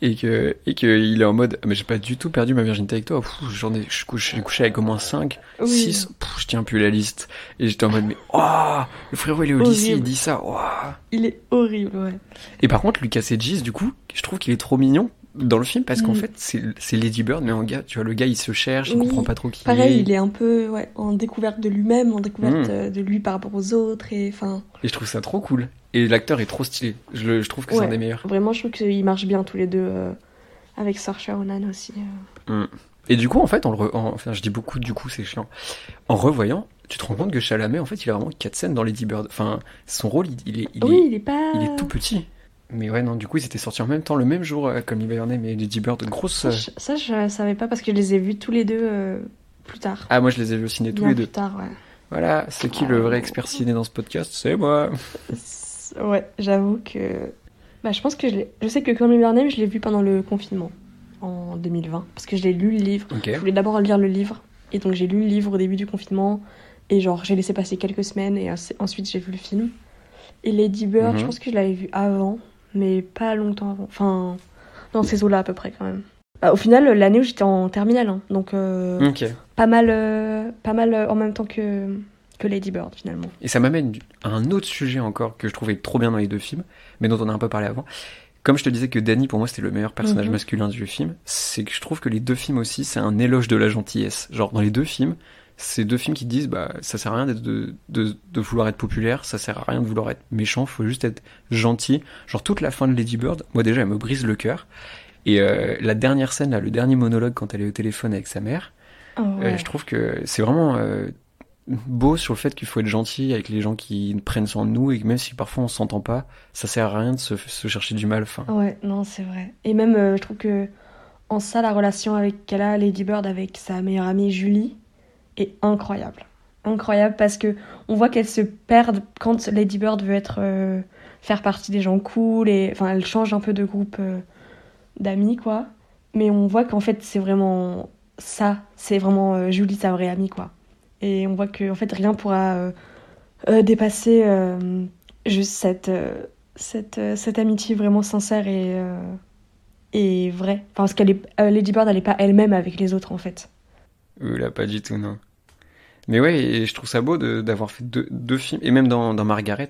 Et que, et que il est en mode, mais j'ai pas du tout perdu ma virginité avec toi. J'en ai, je couche, j'ai couché avec au moins 5, Oui. 6, je tiens plus la liste. Et j'étais en mode, mais, oh, le frérot, il est au lycée, il dit ça, oh. il est horrible ouais Et par contre, Lucas Hedges, du coup, je trouve qu'il est trop mignon dans le film parce qu'en Mm. fait, c'est Lady Bird, mais en gars, tu vois, le gars, il se cherche, il Oui. comprend pas trop qui pareil il est. il est un peu ouais en découverte de lui-même en découverte Mm. euh, de lui par rapport aux autres et enfin Et je trouve ça trop cool. Et l'acteur est trop stylé. Je, le- je trouve que c'est un des meilleurs. vraiment je trouve qu'ils marchent bien tous les deux euh, avec Saoirse Ronan aussi euh. Et du coup, en fait, on le re- en- enfin, je dis beaucoup, du coup, c'est chiant. En revoyant, tu te rends compte que Chalamet, en fait, il a vraiment quatre scènes dans Lady Bird. Enfin, son rôle, il, il est, il, oui est, il est pas il est tout petit. Mais ouais, non, du coup, ils étaient sortis en même temps, le même jour, euh, comme Hibernate et Lady Bird, grosse. Ça, je, ça, je savais pas parce que je les ai vus tous les deux euh, plus tard. Ah, moi, je les ai vus au ciné tous les deux. plus tard, ouais. Voilà, c'est qui le vrai expert ciné dans ce podcast? C'est moi. Ouais, j'avoue que. Bah, je pense que je. Je sais que Call Me By Your Name, je l'ai vu pendant le confinement en 2020 parce que je l'ai lu le livre. Ok. Je voulais d'abord lire le livre et donc j'ai lu le livre au début du confinement et genre j'ai laissé passer quelques semaines et ensuite j'ai vu le film. Et Lady Bird, Mhm. je pense que je l'avais vu avant, mais pas longtemps avant. Enfin, dans ces eaux-là à peu près quand même. Bah, au final, l'année où j'étais en terminale, hein. donc euh, pas mal, euh, pas mal euh, en même temps que, que Lady Bird finalement. Et ça m'amène à un autre sujet encore que je trouvais trop bien dans les deux films, mais dont on a un peu parlé avant. Comme je te disais que Danny, pour moi, c'était le meilleur personnage Mhm. masculin du film, c'est que je trouve que les deux films aussi, c'est un éloge de la gentillesse. Genre, dans les deux films, c'est deux films qui disent, bah, ça sert à rien de, de, de vouloir être populaire, ça sert à rien de vouloir être méchant, faut juste être gentil. Genre, toute la fin de Lady Bird, moi déjà, elle me brise le cœur. Et euh, la dernière scène, là, le dernier monologue quand elle est au téléphone avec sa mère, Oh, euh, je trouve que c'est vraiment euh, beau sur le fait qu'il faut être gentil avec les gens qui prennent soin de nous et que même si parfois on s'entend pas, ça sert à rien de se, se chercher du mal. Enfin, Ouais, non, c'est vrai. Et même, je trouve que en ça, la relation avec qu'elle a, Lady Bird, avec sa meilleure amie Julie, incroyable. Incroyable parce que on voit qu'elle se perd quand Lady Bird veut être euh, faire partie des gens cool et enfin, elle change un peu de groupe euh, d'amis, quoi. Mais on voit qu'en fait, c'est vraiment ça. C'est vraiment euh, Julie, sa vraie amie, quoi. Et on voit que en fait, rien pourra dépasser juste cette. cette, cette amitié vraiment sincère et, et vraie. Enfin, parce qu'elle est, Lady Bird, elle pas elle-même avec les autres, en fait. là, pas du tout, non. Mais ouais, et je trouve ça beau de- d'avoir fait deux, deux films, et même dans, dans Margaret,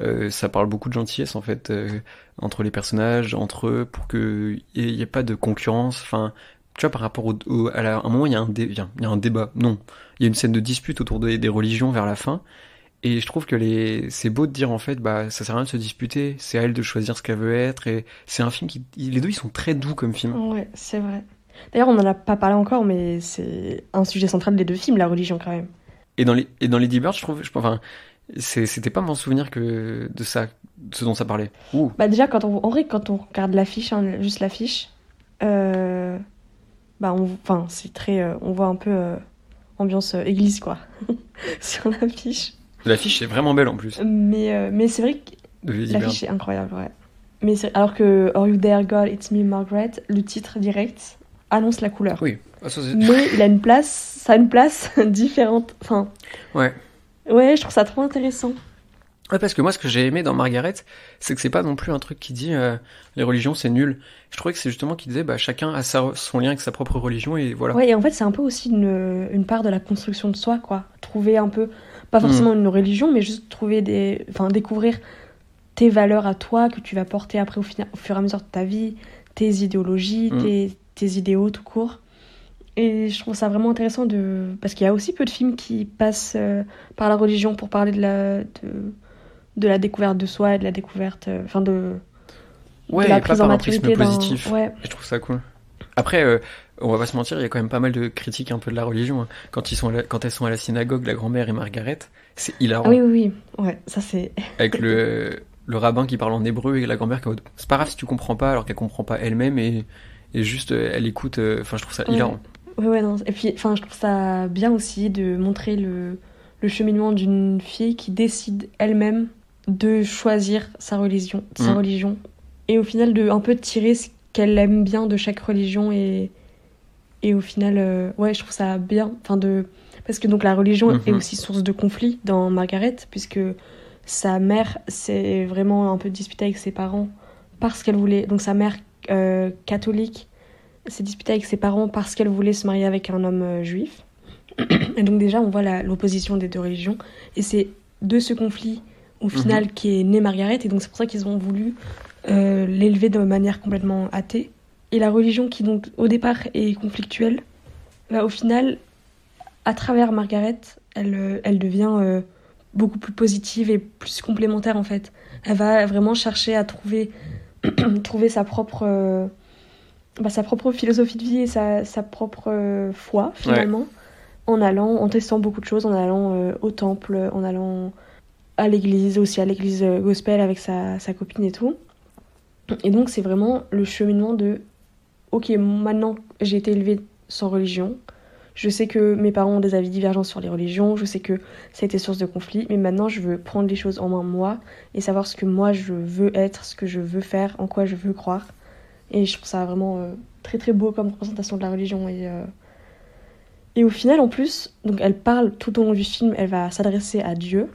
euh, ça parle beaucoup de gentillesse en fait, euh, entre les personnages, entre eux, pour qu'il n'y ait, pas de concurrence. Enfin, tu vois, par rapport au, au- à, la- à un moment, il y, a un il y il un débat. Non, il y a une scène de dispute autour des, des religions vers la fin. Et je trouve que les, c'est beau de dire en fait, bah, ça sert à rien de se disputer, c'est à elle de choisir ce qu'elle veut être. Et c'est un film qui, les deux, ils sont très doux comme film. Ouais, c'est vrai. D'ailleurs, on n'en a pas parlé encore, mais c'est un sujet central des deux films, la religion, quand même. Et dans les, et dans Lady Bird, je trouve, je, enfin, c'était pas mon souvenir que de ça, de ce dont ça parlait. Ouh. Bah déjà, quand on, en vrai, quand on regarde l'affiche, hein, juste l'affiche, euh, bah, on, enfin, c'est très, euh, on voit un peu euh, ambiance église quoi [laughs] sur l'affiche. L'affiche est vraiment belle en plus. Mais, mais c'est vrai que l'affiche est incroyable, ouais. Mais alors que Are You There God, It's Me Margaret, le titre direct annonce la couleur. Oui. Ah, ça, Mais il a une place, ça a une place [laughs] différente. Enfin, Ouais. ouais, je trouve ça trop intéressant. Ouais, parce que moi, ce que j'ai aimé dans Margaret, c'est que c'est pas non plus un truc qui dit euh, les religions c'est nul. Je trouvais que c'est justement qu'il disait bah chacun a sa, son lien avec sa propre religion et voilà. Ouais, et en fait, c'est un peu aussi une, une part de la construction de soi, quoi. Trouver un peu, pas forcément une religion, mais juste trouver des. Enfin, découvrir tes valeurs à toi que tu vas porter après au fur et à mesure de ta vie, tes idéologies, Mm. tes, tes idéaux tout court. Et je trouve ça vraiment intéressant de. Parce qu'il y a aussi peu de films qui passent euh, par la religion pour parler de la, de, de la découverte de soi et de la découverte. euh, Enfin, de. Ouais, de la et pas prise en par un prisme positif. Ouais, je trouve ça cool. Après, euh, on va pas se mentir, il y a quand même pas mal de critiques un peu de la religion. hein. Quand, ils sont la- quand elles sont à la synagogue, la grand-mère et Margaret, c'est hilarant. Ah oui, oui, oui. Ouais, ça c'est. [laughs] Avec le, le rabbin qui parle en hébreu et la grand-mère qui c'est pas grave si tu comprends pas, alors qu'elle comprend pas elle-même et, et juste euh, elle écoute. euh, Enfin, je trouve ça Ouais. hilarant. Ouais, ouais, non. Et puis, enfin, je trouve ça bien aussi de montrer le, le cheminement d'une fille qui décide elle-même de choisir sa religion, sa Mm. religion. Et au final, de un peu tirer ce qu'elle aime bien de chaque religion. Et, et au final, euh, ouais, je trouve ça bien. Enfin, de... Parce que donc la religion est Mhm. aussi source de conflit dans Margaret, puisque sa mère s'est vraiment un peu disputée avec ses parents parce qu'elle voulait. Donc sa mère euh, catholique s'est disputée avec ses parents parce qu'elle voulait se marier avec un homme euh, juif. Et donc déjà, on voit l'opposition des deux religions. Et c'est de ce conflit, au final, qui est né Margaret. Et donc c'est pour ça qu'ils ont voulu euh, l'élever de manière complètement athée. Et la religion qui, donc, au départ, est conflictuelle, bah, au final, à travers Margaret, elle, elle devient euh, beaucoup plus positive et plus complémentaire, en fait. Elle va vraiment chercher à trouver, [clears throat] trouver sa propre... euh, bah, sa propre philosophie de vie et sa, sa propre euh, foi finalement en allant en testant beaucoup de choses en allant euh, au temple en allant à l'église aussi à l'église gospel avec sa, sa copine et tout. Et donc c'est vraiment le cheminement de ok maintenant j'ai été élevée sans religion je sais que mes parents ont des avis divergents sur les religions je sais que ça a été source de conflit mais maintenant je veux prendre les choses en main moi et savoir ce que moi je veux être ce que je veux faire en quoi je veux croire et je trouve ça vraiment euh, très très beau comme représentation de la religion. Et, euh, et au final, en plus, donc elle parle tout au long du film, elle va s'adresser à Dieu,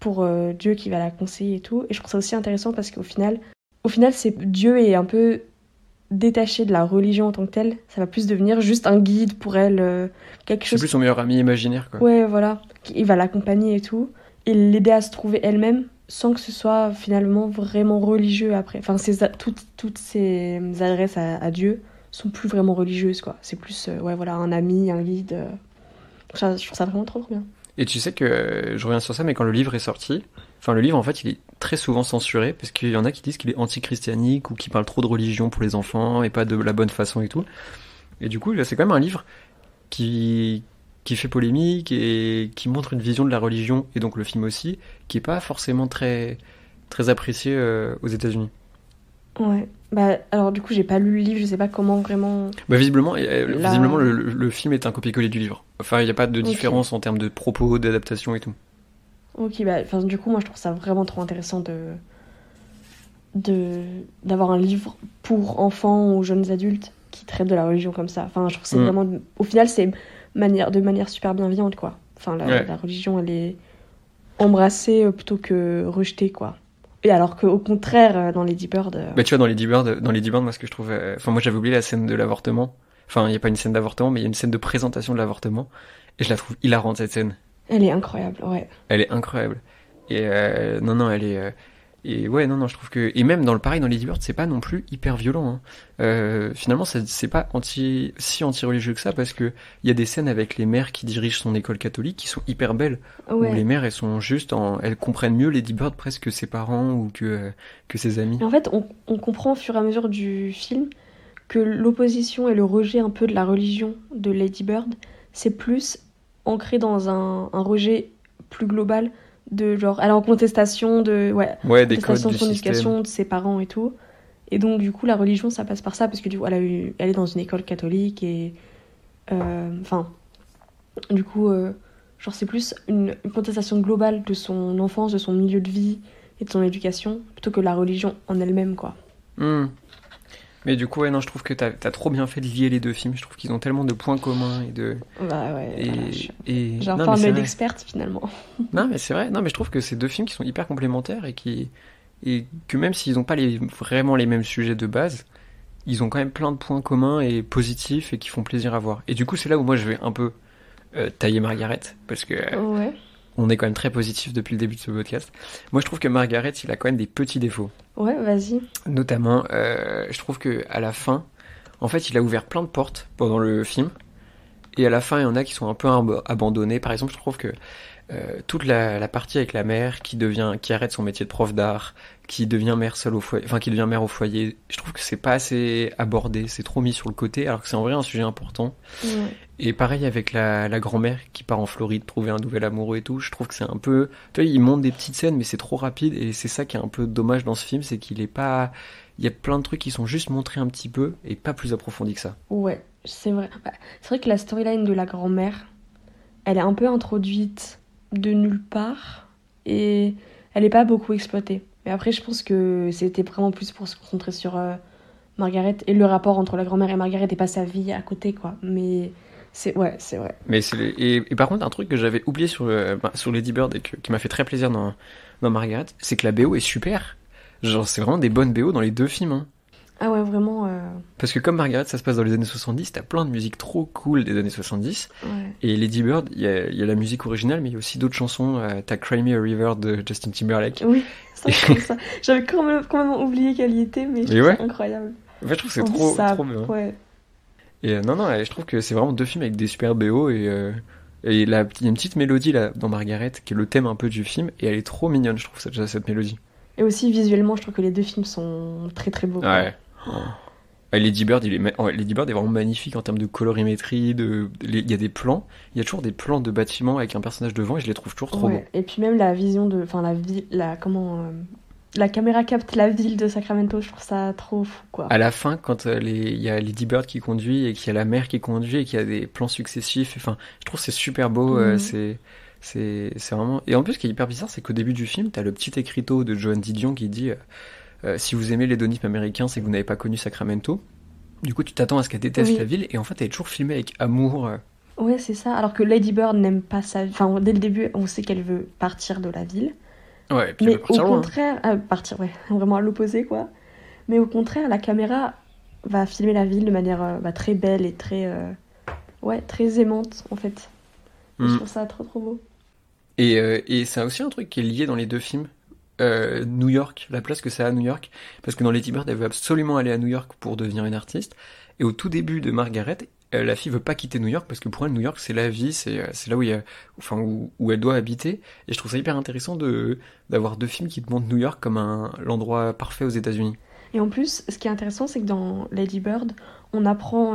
pour euh, Dieu qui va la conseiller et tout. Et je trouve ça aussi intéressant parce qu'au final, au final, c'est Dieu est un peu détaché de la religion en tant que telle. Ça va plus devenir juste un guide pour elle, euh, quelque C'est chose plus son meilleur ami imaginaire, quoi. Ouais, voilà. Il va l'accompagner et tout. Et l'aider à se trouver elle-même sans que ce soit finalement vraiment religieux après. Enfin, ses toutes, toutes ses adresses à, à Dieu sont plus vraiment religieuses, quoi. C'est plus, euh, ouais, voilà, un ami, un guide. euh. Ça, je trouve ça vraiment trop, trop bien. Et tu sais que, je reviens sur ça, mais quand le livre est sorti, enfin le livre en fait il est très souvent censuré parce qu'il y en a qui disent qu'il est anti-christianique ou qui parle trop de religion pour les enfants et pas de la bonne façon et tout. Et du coup c'est quand même un livre qui qui fait polémique et qui montre une vision de la religion et donc le film aussi qui est pas forcément très très apprécié euh, aux États-Unis. Ouais. Bah, alors, du coup, j'ai pas lu le livre, je sais pas comment vraiment. Bah visiblement, euh, La- visiblement le, le- le film est un copier-coller du livre. Enfin il n'y a pas de différence en termes de propos, d'adaptation et tout. Ok, bah, du coup, moi, je trouve ça vraiment trop intéressant de de d'avoir un livre pour enfants ou jeunes adultes qui traite de la religion comme ça. Enfin, je trouve c'est Mm. vraiment au final c'est manière de manière super bienveillante quoi. Enfin, la, Ouais. la religion elle est embrassée euh, plutôt que rejetée quoi. Et alors qu'au contraire euh, dans Lady Bird euh, Bah tu vois dans les Bird, dans Bird, moi ce que je trouve, euh, enfin moi j'avais oublié la scène de l'avortement. Enfin il y a pas une scène d'avortement, mais il y a une scène de présentation de l'avortement et je la trouve hilarante cette scène. Elle est incroyable, ouais. Elle est incroyable. Et euh, non non elle est euh, et ouais non non je trouve que et même dans le pareil dans les Bird c'est pas non plus hyper violent. Hein. Euh, finalement c'est pas anti si anti religieux que ça parce que il y a des scènes avec les mères qui dirigent son école catholique qui sont hyper belles Ouais. où les mères elles sont juste en elles comprennent mieux Lady Bird presque que ses parents ou que euh, que ses amis. Et en fait, on, on comprend au fur et à mesure du film que l'opposition et le rejet un peu de la religion de Lady Bird, c'est plus ancré dans un, un rejet plus global de genre, elle est en contestation de, ouais, Ouais des codes contestation du de son éducation, de ses parents et tout. Et donc, du coup, la religion, ça passe par ça, parce que du coup, elle, a eu, elle est dans une école catholique et. euh, Enfin. du coup, euh, genre, c'est plus une, une contestation globale de son enfance, de son milieu de vie et de son éducation, plutôt que la religion en elle-même, quoi. Hmm. Mais du coup, ouais, non, je trouve que t'as as trop bien fait de lier les deux films. Je trouve qu'ils ont tellement de points communs et de. Bah ouais. Et, voilà, je- et... J'ai un peu d'experte, finalement. Non, mais c'est vrai. Non, mais je trouve que c'est deux films qui sont hyper complémentaires et qui. Et que même s'ils n'ont pas les... vraiment les mêmes sujets de base, ils ont quand même plein de points communs et positifs et qui font plaisir à voir. Et du coup, c'est là où moi je vais un peu euh, tailler Margaret parce que euh, Ouais. On est quand même très positif depuis le début de ce podcast. Moi, je trouve que Margaret, il a quand même des petits défauts. Ouais, vas-y. Notamment, euh, je trouve que à la fin, en fait, il a ouvert plein de portes pendant le film. Et à la fin, il y en a qui sont un peu ab- abandonnées. Par exemple, je trouve que euh, toute la, la partie avec la mère qui devient, qui arrête son métier de prof d'art, qui devient mère seule au foyer, enfin qui devient mère au foyer, je trouve que c'est pas assez abordé, c'est trop mis sur le côté, alors que c'est en vrai un sujet important. Et pareil avec la, la grand-mère qui part en Floride trouver un nouvel amoureux et tout, je trouve que c'est un peu... Tu vois, il monte des petites scènes, mais c'est trop rapide, et c'est ça qui est un peu dommage dans ce film, c'est qu'il est pas... Il y a plein de trucs qui sont juste montrés un petit peu, et pas plus approfondis que ça. Ouais, c'est vrai. Bah, c'est vrai que la storyline de la grand-mère, elle est un peu introduite de nulle part et elle n'est pas beaucoup exploitée. Mais après, je pense que c'était vraiment plus pour se concentrer sur euh, Margaret et le rapport entre la grand-mère et Margaret et pas sa vie à côté, quoi. Mais c'est ouais, c'est vrai. Mais c'est et, par contre, un truc que j'avais oublié sur, bah, sur Lady Bird et qui m'a fait très plaisir dans, dans Margaret, c'est que la BO est super. Genre, c'est vraiment des bonnes BO dans les deux films. hein. Ah ouais, vraiment. euh, Parce que comme Margaret, ça se passe dans les années 70, t'as plein de musique trop cool des années 70. ouais. Et Lady Bird, il y y a la musique originale, mais il y a aussi d'autres chansons. Euh, t'as Cry Me a River de Justin Timberlake. Oui, ça, ça. J'avais quand même, quand même oublié qu'elle y était, mais ouais. ça incroyable. En fait, je trouve que c'est trop, ça- trop bien. Ouais. Et euh, non, non, je trouve que c'est vraiment deux films avec des super BO et, et il y a une petite mélodie là dans Margaret qui est le thème un peu du film et elle est trop mignonne, je trouve cette, cette mélodie. Et aussi visuellement, je trouve que les deux films sont très très beaux. Ouais. Et Lady Bird, il est, ma- ouais, Lady Bird est vraiment magnifique en termes de colorimétrie, de, il y a des plans, il y a toujours des plans de bâtiments avec un personnage devant et je les trouve toujours trop Ouais. Et puis même la vision de, enfin la ville, la comment, euh, la caméra capte la ville de Sacramento. Je trouve ça trop fou, quoi. À la fin, quand euh, les- il y a Lady Bird qui conduit et qu'il y a la mère qui conduit et qu'il y a des plans successifs, enfin, je trouve que c'est super beau, euh, Mhm. c'est, c'est, c'est vraiment. Et en plus, ce qui est hyper bizarre, c'est qu'au début du film, t'as le petit écriteau de Joan Didion qui dit euh, euh, si vous aimez l'hédonisme américain, c'est que vous n'avez pas connu Sacramento. Du coup, tu t'attends à ce qu'elle déteste Oui. la ville et en fait, elle est toujours filmée avec amour. euh, Ouais, c'est ça. Alors que Lady Bird n'aime pas sa, enfin dès le début, on sait qu'elle veut partir de la ville. Ouais, et puis Mais elle veut partir au loin. contraire, ah, partir, ouais, [laughs] vraiment à l'opposé, quoi. Mais au contraire, la caméra va filmer la ville de manière euh, bah, très belle et très, euh, ouais, très aimante, en fait. Et Je Mm. trouve ça trop trop beau. Et, euh, et c'est aussi un truc qui est lié dans les deux films. Euh, New York, la place que ça a à New York. Parce que dans Lady Bird, elle veut absolument aller à New York pour devenir une artiste. Et au tout début de Margaret, euh, la fille veut pas quitter New York parce que pour elle, New York, c'est la vie, c'est euh, là où, elle doit habiter. Et je trouve ça hyper intéressant de d'avoir deux films qui te montrent New York comme un l'endroit parfait aux États-Unis. Et en plus, ce qui est intéressant, c'est que dans Lady Bird, on apprend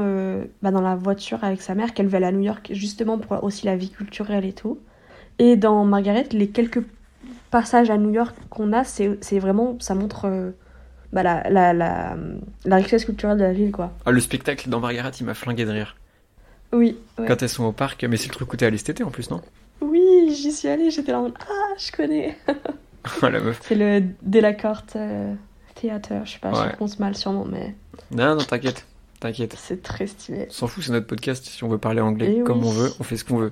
bah, dans la voiture avec sa mère qu'elle veut aller à New York justement pour aussi la vie culturelle et tout. Et dans Margaret, les quelques passages à New York qu'on a, c'est vraiment, ça montre euh, bah, la, la, la, la richesse culturelle de la ville, quoi. Ah, le spectacle dans Margaret, il m'a flingué de rire. Oui, ouais. Quand elles sont au parc, mais c'est le truc où t'es allé cet été en plus, non? Oui, j'y suis allée, j'étais là en mode, ah, je connais. [laughs] La meuf. C'est le Delacorte euh, Theater, je sais pas, Ouais. je prononce mal sûrement, mais Non, non, t'inquiète. T'inquiète. c'est très stylé. S'en fout, c'est notre podcast. Si on veut parler anglais Eh comme oui. on veut, on fait ce qu'on veut.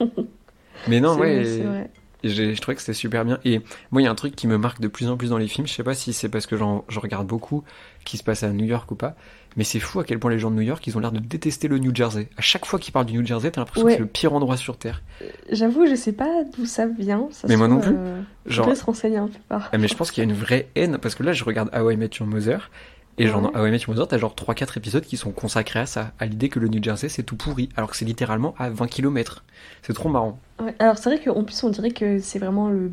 [laughs] Mais non, ouais, c'est vrai. Et je trouvais que c'était super bien. Et moi, il y a un truc qui me marque de plus en plus dans les films. Je sais pas si c'est parce que je regarde beaucoup qui se passe à New York ou pas. Mais c'est fou à quel point les gens de New York, ils ont l'air de détester le New Jersey. À chaque fois qu'ils parlent du New Jersey, t'as l'impression Ouais. que c'est le pire endroit sur Terre. J'avoue, je sais pas d'où ça vient. Ça Mais moi non plus. euh, Genre, faudrait se renseigner un peu par. ah, mais je pense qu'il y a une vraie haine. Parce que là, je regarde How I Met Your Mother. Et genre, Ouais. How I Met Your Mother, t'as genre 3-4 épisodes qui sont consacrés à ça. À l'idée que le New Jersey, c'est tout pourri. Alors que c'est littéralement à 20 km. C'est trop marrant. Ouais, Alors c'est vrai qu'en plus on dirait que c'est vraiment le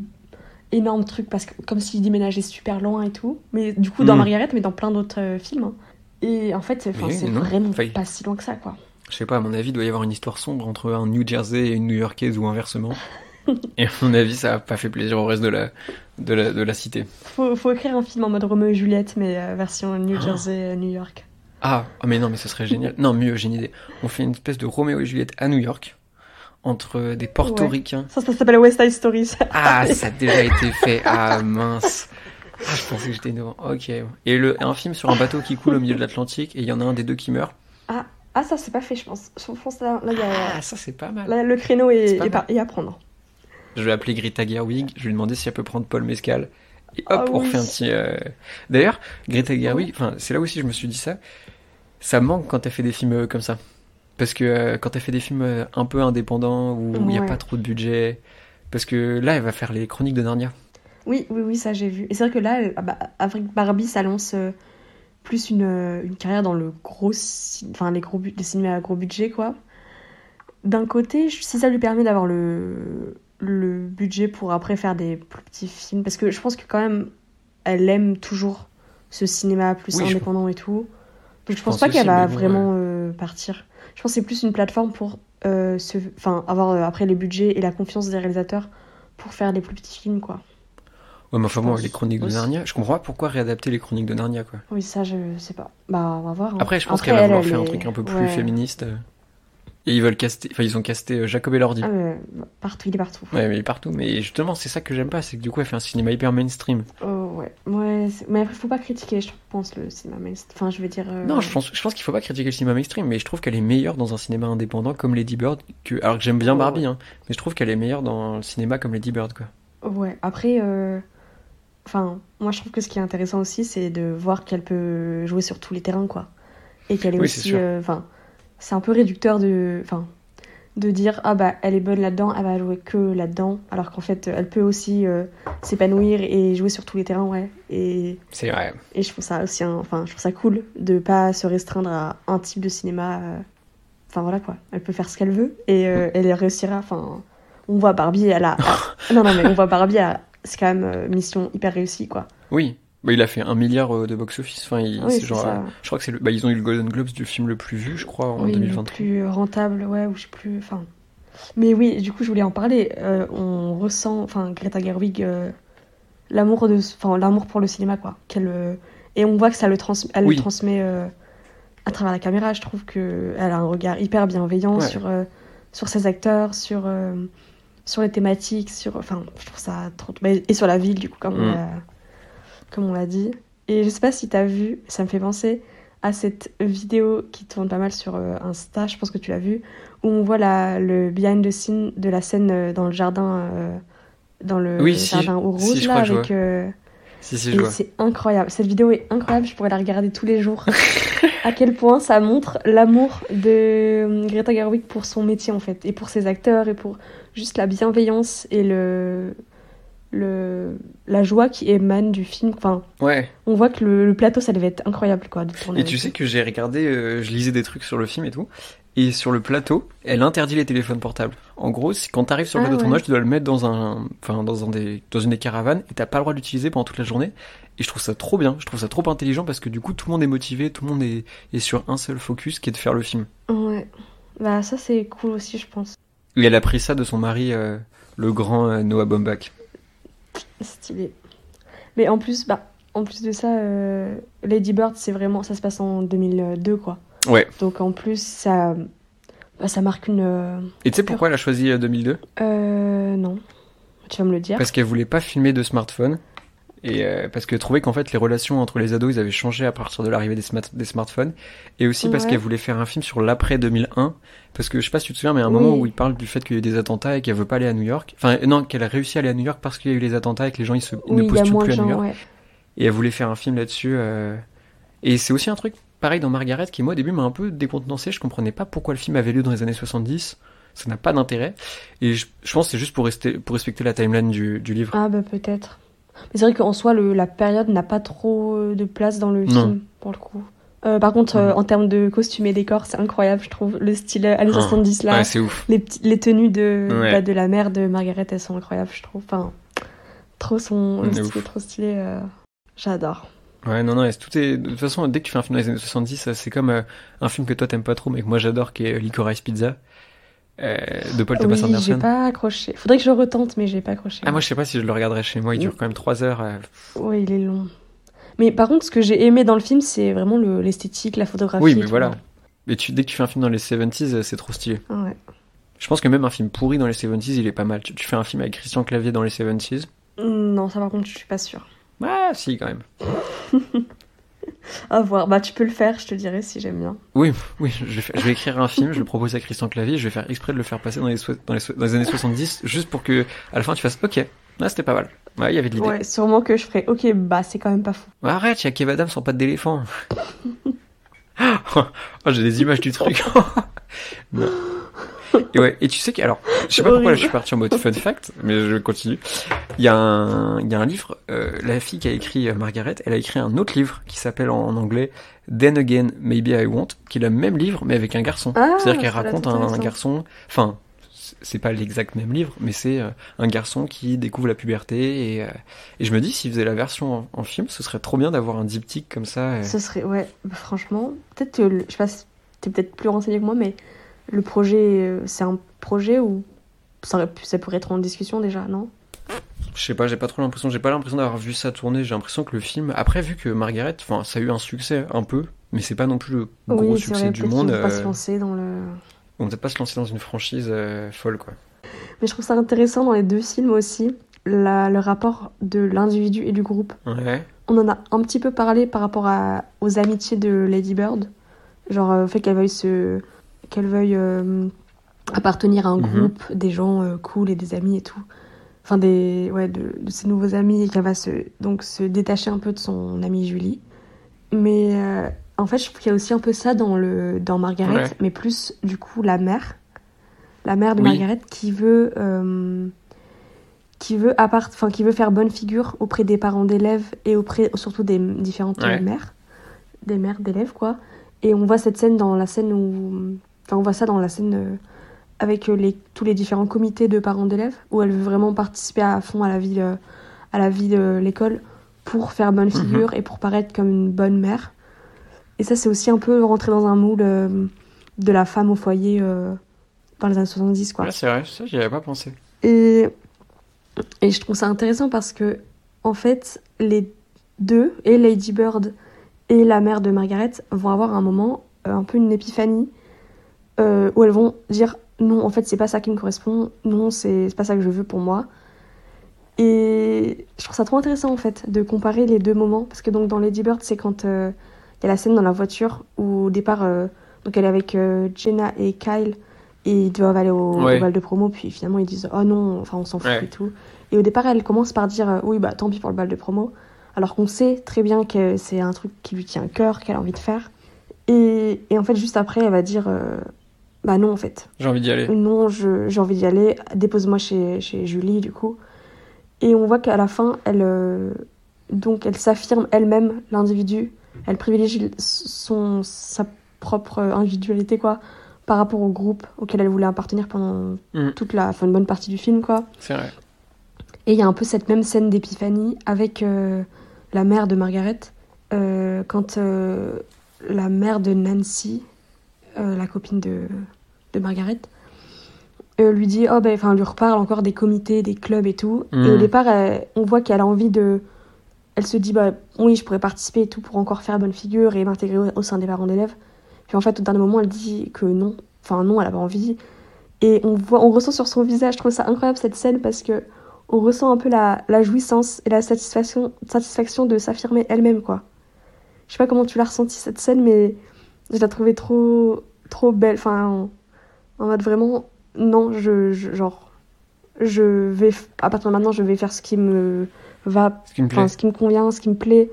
énorme truc parce que comme s'ils déménageaient super loin et tout. Mais du coup dans Mm. Margaret, mais dans plein d'autres euh, films. hein. Et en fait, c'est Mais vraiment enfin, pas si loin que ça, quoi. Je sais pas, à mon avis, il doit y avoir une histoire sombre entre un New Jersey et une New Yorkaise ou inversement. [laughs] [laughs] Et à mon avis, ça a pas fait plaisir au reste de la, de la, de la cité. Faut, faut écrire un film en mode Roméo et Juliette, mais euh, version New Jersey, euh, New York. Ah, ah, mais non, mais ce serait génial. Non, mieux, j'ai une idée. On fait une espèce de Roméo et Juliette à New York, entre des portoricains. Ça, ça s'appelle West Side Story. ça. Ah, ça a déjà été fait. Ah, mince. Ah, je pensais que j'étais innovant. Ok. Et le, un film sur un bateau qui coule au milieu de l'Atlantique et il y en a un des deux qui meurt. Ah, ah, ça, c'est pas fait, je pense. Je pense là, là, y a- Ah, ça c'est pas mal. là, le créneau est, pas est est à prendre. Je vais appeler Greta Gerwig, je vais lui demander si elle peut prendre Paul Mescal. Et hop, Ah on oui. refait un petit. euh, D'ailleurs, Greta Gerwig, enfin, c'est là aussi je me suis dit ça. Ça manque quand elle fait des films euh, comme ça. Parce que euh, quand elle fait des films un peu indépendants où il n'y a Ouais. pas trop de budget. Parce que là, elle va faire les chroniques de Narnia. Oui, oui, oui, ça j'ai vu. Et c'est vrai que là, ah bah, avec Barbie, ça lance euh, plus une, une carrière dans le gros, enfin les gros les cinémas à gros budget quoi. D'un côté, si ça lui permet d'avoir le le budget pour après faire des plus petits films, parce que je pense que quand même, elle aime toujours ce cinéma plus Oui, indépendant et tout. Donc je, pense, pense pas qu'elle va bon, vraiment euh, partir. Je pense que c'est plus une plateforme pour euh, se, enfin avoir euh, après les budgets et la confiance des réalisateurs pour faire des plus petits films quoi. Ouais, mais enfin pense les chroniques de aussi. Narnia, je comprends pas pourquoi réadapter les chroniques de Narnia, quoi. Oui, ça, je sais pas. Bah, on va voir. hein. Après, je pense qu'elle va vouloir elle faire un est- truc un peu plus ouais. féministe. Et ils veulent caster, enfin, ils ont casté euh, Jacob Elordi. Ah, mais, bah, partout, il est partout. Ouais, mais il est partout. Mais justement, c'est ça que j'aime pas, c'est que du coup, elle fait un cinéma hyper mainstream. Oh, ouais. ouais mais après, faut pas critiquer, je pense, le cinéma mainstream. Enfin, je veux dire. euh, Non, je pense, je pense qu'il faut pas critiquer le cinéma mainstream, mais je trouve qu'elle est meilleure dans un cinéma indépendant comme Lady Bird. Que, alors que j'aime bien Ouais. Barbie, hein, mais je trouve qu'elle est meilleure dans le cinéma comme Lady Bird, quoi. Ouais, après. euh, Enfin, moi, je trouve que ce qui est intéressant aussi, c'est de voir qu'elle peut jouer sur tous les terrains, quoi. Et qu'elle est Oui, aussi. euh, Enfin, c'est un peu réducteur de. Enfin. De dire, ah bah, elle est bonne là-dedans, elle va jouer que là-dedans, alors qu'en fait, elle peut aussi euh, s'épanouir et jouer sur tous les terrains, ouais. Et C'est vrai. Et je trouve ça aussi, un- enfin, je trouve ça cool de pas se restreindre à un type de cinéma. euh, Enfin voilà quoi, elle peut faire ce qu'elle veut et euh, elle réussira. Enfin, on voit Barbie, elle a. [laughs] non non mais on voit Barbie, a- c'est quand même mission hyper réussie quoi. Oui. Bah, il a fait un milliard euh, de box-office. Enfin, il- Oui, c'est c'est genre, ça. euh, je crois que c'est le, bah, ils ont eu le Golden Globes du film le plus vu, je crois, en oui, le 2023. plus rentable, ouais, ou je sais plus. Enfin, mais oui, du coup je voulais en parler. Euh, on ressent, enfin Greta Gerwig, euh, l'amour de, enfin l'amour pour le cinéma quoi. Qu'elle euh, et on voit que ça le trans, elle Oui. le transmet à travers la caméra. Je trouve que elle a un regard hyper bienveillant Ouais. sur sur ses acteurs, sur sur les thématiques, sur, enfin, je trouve ça trop, et sur la ville du coup comme Mm. Comme on l'a dit. Et je sais pas si t'as vu, ça me fait penser à cette vidéo qui tourne pas mal sur euh, Insta, je pense que tu l'as vu, où on voit la, le behind the scene de la scène euh, dans le jardin, euh, dans le Oui, si, jardin au rouge là, avec. euh, Si, si, et je vois. c'est incroyable. Cette vidéo est incroyable, je pourrais la regarder tous les jours. [laughs] à quel point ça montre l'amour de Greta Gerwig pour son métier en fait, et pour ses acteurs, et pour juste la bienveillance et le, le, la joie qui émane du film. Enfin, Ouais. on voit que le, le plateau, ça devait être incroyable quoi, de tourner. Et tu sais que j'ai regardé, euh, je lisais des trucs sur le film et tout, et sur le plateau, elle interdit les téléphones portables. En gros, quand t'arrives sur le Ah plateau de ouais. tournage, tu dois le mettre dans un, enfin dans un des, dans une des caravanes, et t'as pas le droit d'utiliser pendant toute la journée. Et je trouve ça trop bien, je trouve ça trop intelligent parce que du coup tout le monde est motivé, tout le monde est, est sur un seul focus qui est de faire le film. Ouais. Bah ça c'est cool aussi je pense. Et elle a pris ça de son mari, euh, le grand euh, Noah Baumbach. Stylé. Mais en plus, bah, en plus de ça, euh, Lady Bird, c'est vraiment, ça se passe en 2002, quoi. Ouais. Donc en plus, ça, bah, ça marque une. euh, Et tu sais pourquoi elle a choisi euh, 2002 Euh, non. Tu vas me le dire. Parce qu'elle voulait pas filmer de smartphone. Et euh, parce qu'elle trouvait qu'en fait les relations entre les ados ils avaient changé à partir de l'arrivée des, smart- des smartphones. Et aussi parce Ouais. qu'elle voulait faire un film sur l'après 2001. Parce que je sais pas si tu te souviens, mais à un Oui. moment où il parle du fait qu'il y a eu des attentats et qu'elle veut pas aller à New York. Enfin, non, qu'elle a réussi à aller à New York parce qu'il y a eu les attentats et que les gens ils, se, ils oui, ne postulent plus à New York. ouais. Et elle voulait faire un film là-dessus. euh. Et c'est aussi un truc pareil dans Margaret qui moi au début m'a un peu décontenancé. Je comprenais pas pourquoi le film avait lieu dans les années 70. Ça n'a pas d'intérêt. Et je, je pense que c'est juste pour, rester, pour respecter la timeline du, du livre. Ah bah peut-être. Mais c'est vrai qu'en soi, le, la période n'a pas trop euh, de place dans le Non. film, pour le coup. Euh, par contre, euh, en termes de costumes et décors, c'est incroyable, je trouve. Le style années Ah. 70 là, Ouais, c'est ouf. les, les tenues de, Ouais. bah, de la mère de Margaret, elles sont incroyables, je trouve. Enfin, trop son, le De style est trop stylé. euh, J'adore. Ouais, non, non, et c'est- tout est. De toute façon, dès que tu fais un film dans les années 70, euh, c'est comme un film que toi t'aimes pas trop, mais que moi j'adore, qui est Licorice Pizza. Euh, de Paul Thomas oui, Anderson. j'ai pas accroché. Faudrait que je retente, mais j'ai pas accroché. Ah, moi, je sais pas si je le regarderai chez moi. Il dure quand même 3 heures. euh. Ouais, il est long. Mais par contre, ce que j'ai aimé dans le film, c'est vraiment le- l'esthétique, la photographie. Oui, mais voilà. Mais tu, dès que tu fais un film dans les 70s, euh, c'est trop stylé. Ah ouais. Je pense que même un film pourri dans les 70s, il est pas mal. Tu, tu fais un film avec Christian Clavier dans les 70s. Non, ça par contre, je suis pas sûre. Ah, si, quand même. [laughs] À voir. Bah, tu peux le faire, je te dirai si j'aime bien. Oui, oui, je vais, faire- je vais écrire un film, je le propose à Christian Clavier, je vais faire exprès de le faire passer dans les, so- dans les, so- dans les années 70, juste pour que, à la fin, tu fasses OK. Là, c'était pas mal. Ouais, il y avait de l'idée. Ouais, sûrement que je ferai. Ok, bah, c'est quand même pas fou. Ouais, Arrête, il y a Kev Adams sans pattes d'éléphant. [laughs] oh, j'ai des images du truc. [laughs] Non. Et ouais, et tu sais que, alors, je sais pas pourquoi là, je suis parti en mode fun fact, mais je continue. Il y a un, il y a un livre, euh, la fille qui a écrit euh, Margaret, elle a écrit un autre livre qui s'appelle en, en anglais Then Again, Maybe I Won't, qui est le même livre, mais avec un garçon. Ah, C'est-à-dire qu'elle raconte un, garçon, enfin, c'est- pas l'exact même livre, mais c'est euh, un garçon qui découvre la puberté et, et je me dis, s'il faisait la version en, en film, ce serait trop bien d'avoir un diptyque comme ça. euh. Ce serait, ouais, franchement, peut-être que, je sais pas, t'es peut-être plus renseigné que moi, mais le projet, euh, c'est un projet où ça, pourrait être en discussion déjà, non? Je sais pas, j'ai pas trop l'impression, j'ai pas l'impression d'avoir vu ça tourner. J'ai l'impression que le film, après vu que Margaret, enfin, ça a eu un succès un peu, mais c'est pas non plus le gros Oui, succès vrai, du monde. vont pas euh, se lancer dans le... on peut-être pas se lancer dans une franchise euh, folle, quoi. Mais je trouve ça intéressant dans les deux films aussi, la- le rapport de l'individu et du groupe. Ouais. On en a un petit peu parlé par rapport à, aux amitiés de Lady Bird. Genre, le fait qu'elle veuille, se, qu'elle veuille euh, appartenir à un Mhm. groupe, des gens euh, cool et des amis et tout. Enfin, des, ouais, de, de ses nouveaux amis et qu'elle va se, donc, se détacher un peu de son amie Julie. Mais euh, en fait, je trouve qu'il y a aussi un peu ça dans, le, dans Margaret, Ouais. mais plus du coup la mère. La mère de Oui. Margaret qui veut. euh, qui veut, appart- qui veut faire bonne figure auprès des parents d'élèves et auprès surtout des différentes Ouais. mères, des mères d'élèves quoi. Et on voit cette scène dans la scène où, enfin on voit ça dans la scène euh, avec euh, les, tous les différents comités de parents d'élèves où elle veut vraiment participer à fond à la vie, euh, à la vie de l'école pour faire bonne figure et pour paraître comme une bonne mère. Et ça c'est aussi un peu rentrer dans un moule euh, de la femme au foyer euh, dans les années 70 quoi. Ouais, c'est vrai, ça, j'y avais pas pensé. Et, et je trouve ça intéressant parce que, en fait, les deux, et Lady Bird et la mère de Margaret, vont avoir un moment, euh, un peu une épiphanie, euh, où elles vont dire non, en fait, c'est pas ça qui me correspond, non, c'est pas ça que je veux pour moi. Et je trouve ça trop intéressant, en fait, de comparer les deux moments. Parce que, donc, dans Lady Bird, c'est quand euh, il y a la scène dans la voiture où, au départ, euh, donc elle est avec Jenna et Kyle et ils doivent aller au, Ouais. au bal de promo puis finalement ils disent oh non enfin on s'en fout Ouais. et tout et au départ elle commence par dire oui bah tant pis pour le bal de promo alors qu'on sait très bien que c'est un truc qui lui tient à cœur qu'elle a envie de faire et, et en fait juste après elle va dire bah non en fait J'ai envie d'y aller. non je- j'ai envie d'y aller dépose-moi chez, chez Julie du coup et on voit qu'à la fin elle euh, donc elle s'affirme elle-même l'individu elle privilégie son sa propre individualité quoi par rapport au groupe auquel elle voulait appartenir pendant Mm. toute la enfin une bonne partie du film quoi C'est vrai. et il y a un peu cette même scène d'épiphanie avec euh, la mère de Margaret euh, quand euh, la mère de Nancy euh, la copine de, de Margaret euh, lui dit oh ben enfin lui reparle encore des comités des clubs et tout. Et au Mm. départ elle- on voit qu'elle a envie de elle se dit bah oui je pourrais participer et tout pour encore faire bonne figure et m'intégrer au, au sein des parents d'élèves. Puis en fait au dernier moment elle dit que non. Enfin non elle a pas envie. Et on voit on ressent sur son visage je trouve ça incroyable cette scène parce que on ressent un peu la, la jouissance et la satisfaction satisfaction de s'affirmer elle-même quoi. Je sais pas comment tu l'as ressenti cette scène mais je la trouvais trop trop belle enfin en, en mode vraiment non je, je- genre je vais à partir de maintenant je vais faire ce qui me va Ce qui me plaît. ce qui me convient ce qui me plaît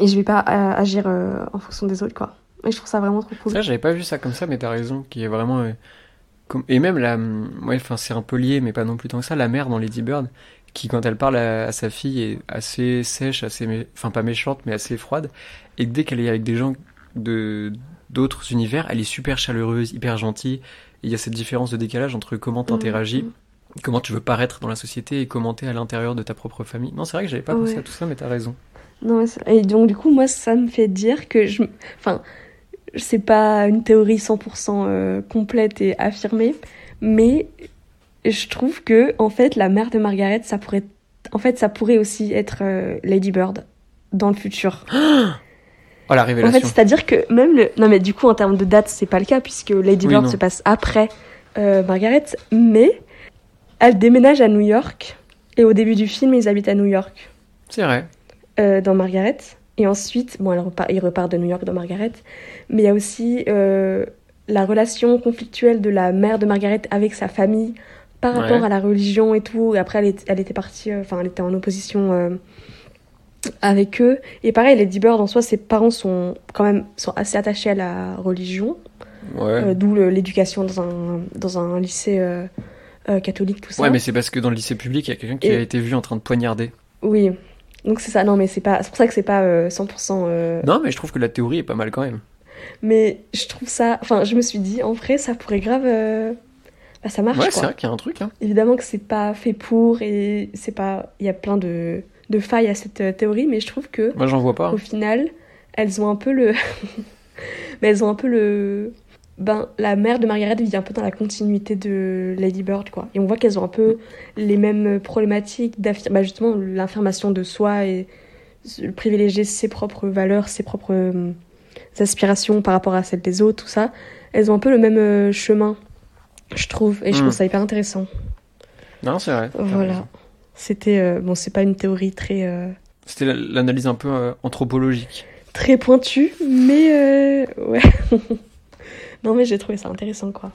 et je vais pas euh, agir euh, en fonction des autres quoi et je trouve ça vraiment trop cool Ça, j'avais pas vu ça comme ça, mais t'as raison, qui est vraiment. euh, comme... Et même la. Ouais, enfin, c'est un peu lié, mais pas non plus tant que ça. La mère dans Lady Bird, qui, quand elle parle à, à sa fille, est assez sèche, assez. mé- Enfin, pas méchante, mais assez froide. Et dès qu'elle est avec des gens de d'autres univers, elle est super chaleureuse, hyper gentille. Et il y a cette différence de décalage entre comment t'interagis, Mhm. comment tu veux paraître dans la société et comment t'es à l'intérieur de ta propre famille. Non, c'est vrai que j'avais pas pensé à tout ça, mais t'as raison. Non, et donc du coup, moi, ça me fait dire que je, enfin, c'est pas une théorie 100% euh, complète et affirmée, mais je trouve que en fait la mère de Margaret, ça pourrait, en fait, ça pourrait aussi être euh, Lady Bird dans le futur. [gasps] Oh la En fait, c'est-à-dire que même le, non mais du coup en termes de date, c'est pas le cas puisque Lady Oui, Bird non. se passe après euh, Margaret, mais elle déménage à New York et au début du film, ils habitent à New York. C'est vrai. euh, dans Margaret. Et ensuite, bon, elle repart, il repart de New York dans Margaret. Mais il y a aussi euh, la relation conflictuelle de la mère de Margaret avec sa famille par Ouais. rapport à la religion et tout. Et après, elle, est- elle était partie, enfin, elle était en opposition avec eux. Et pareil, Lady Bird, en soi, ses parents sont quand même sont assez attachés à la religion, Ouais. euh, d'où l'éducation dans un, dans un lycée euh, euh, catholique, tout ça. Ouais, mais c'est parce que dans le lycée public, il y a quelqu'un qui Et- a été vu en train de poignarder. Oui. Donc c'est ça, non mais c'est pas, c'est pour ça que c'est pas euh, 100%. euh, Non, mais je trouve que la théorie est pas mal quand même. Mais je trouve ça. Enfin, je me suis dit, en vrai, ça pourrait grave. Bah, ça marche, ouais, c'est vrai qu'il y a un truc. Hein. Évidemment que c'est pas fait pour et c'est pas. Il y a plein de, de failles à cette euh, théorie, mais je trouve que, Moi, j'en vois pas. au final, elles ont un peu le. [laughs] mais elles ont un peu le. Ben, la mère de Margaret vit un peu dans la continuité de Lady Bird, quoi. Et on voit qu'elles ont un peu les mêmes problématiques d'affirmation. Bah, justement, l'affirmation de soi et privilégier ses propres valeurs, ses propres euh, aspirations par rapport à celles des autres, tout ça. Elles ont un peu le même euh, chemin, je trouve. Et je Mm. trouve ça hyper intéressant. Non, c'est vrai. Voilà. C'était. euh, bon, c'est pas une théorie très. euh, C'était la- l'analyse un peu euh, anthropologique. très pointue, mais. ouais. [laughs] non, mais j'ai trouvé ça intéressant, quoi.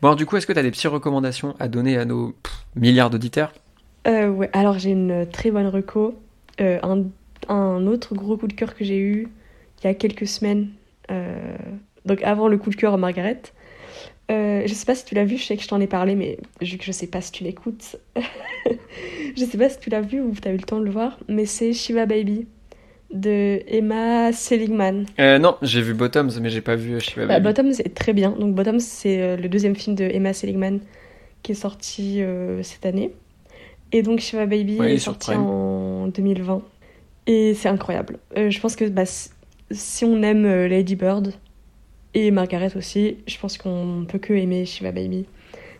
Bon, alors, du coup, est-ce que tu as des petites recommandations à donner à nos pff, milliards d'auditeurs? Euh, ouais, alors j'ai une très bonne reco. Euh, un, un autre gros coup de cœur que j'ai eu il y a quelques semaines, euh, donc avant le coup de cœur à Margaret. Euh, je sais pas si tu l'as vu, je sais que je t'en ai parlé, mais vu que je sais pas si tu l'écoutes, [laughs] je sais pas si tu l'as vu ou tu as eu le temps de le voir, mais c'est Shiva Baby de Emma Seligman. euh, Non, j'ai vu Bottoms, mais j'ai pas vu Shiva Bah, Baby. Bottoms est très bien. Donc Bottoms, c'est euh, le deuxième film de Emma Seligman qui est sorti euh, cette année. Et donc Shiva Baby Ouais, est sorti en 2020. Et c'est incroyable. Je pense que bah, si- on aime Lady Bird et Margaret aussi, je pense qu'on peut que aimer Shiva Baby.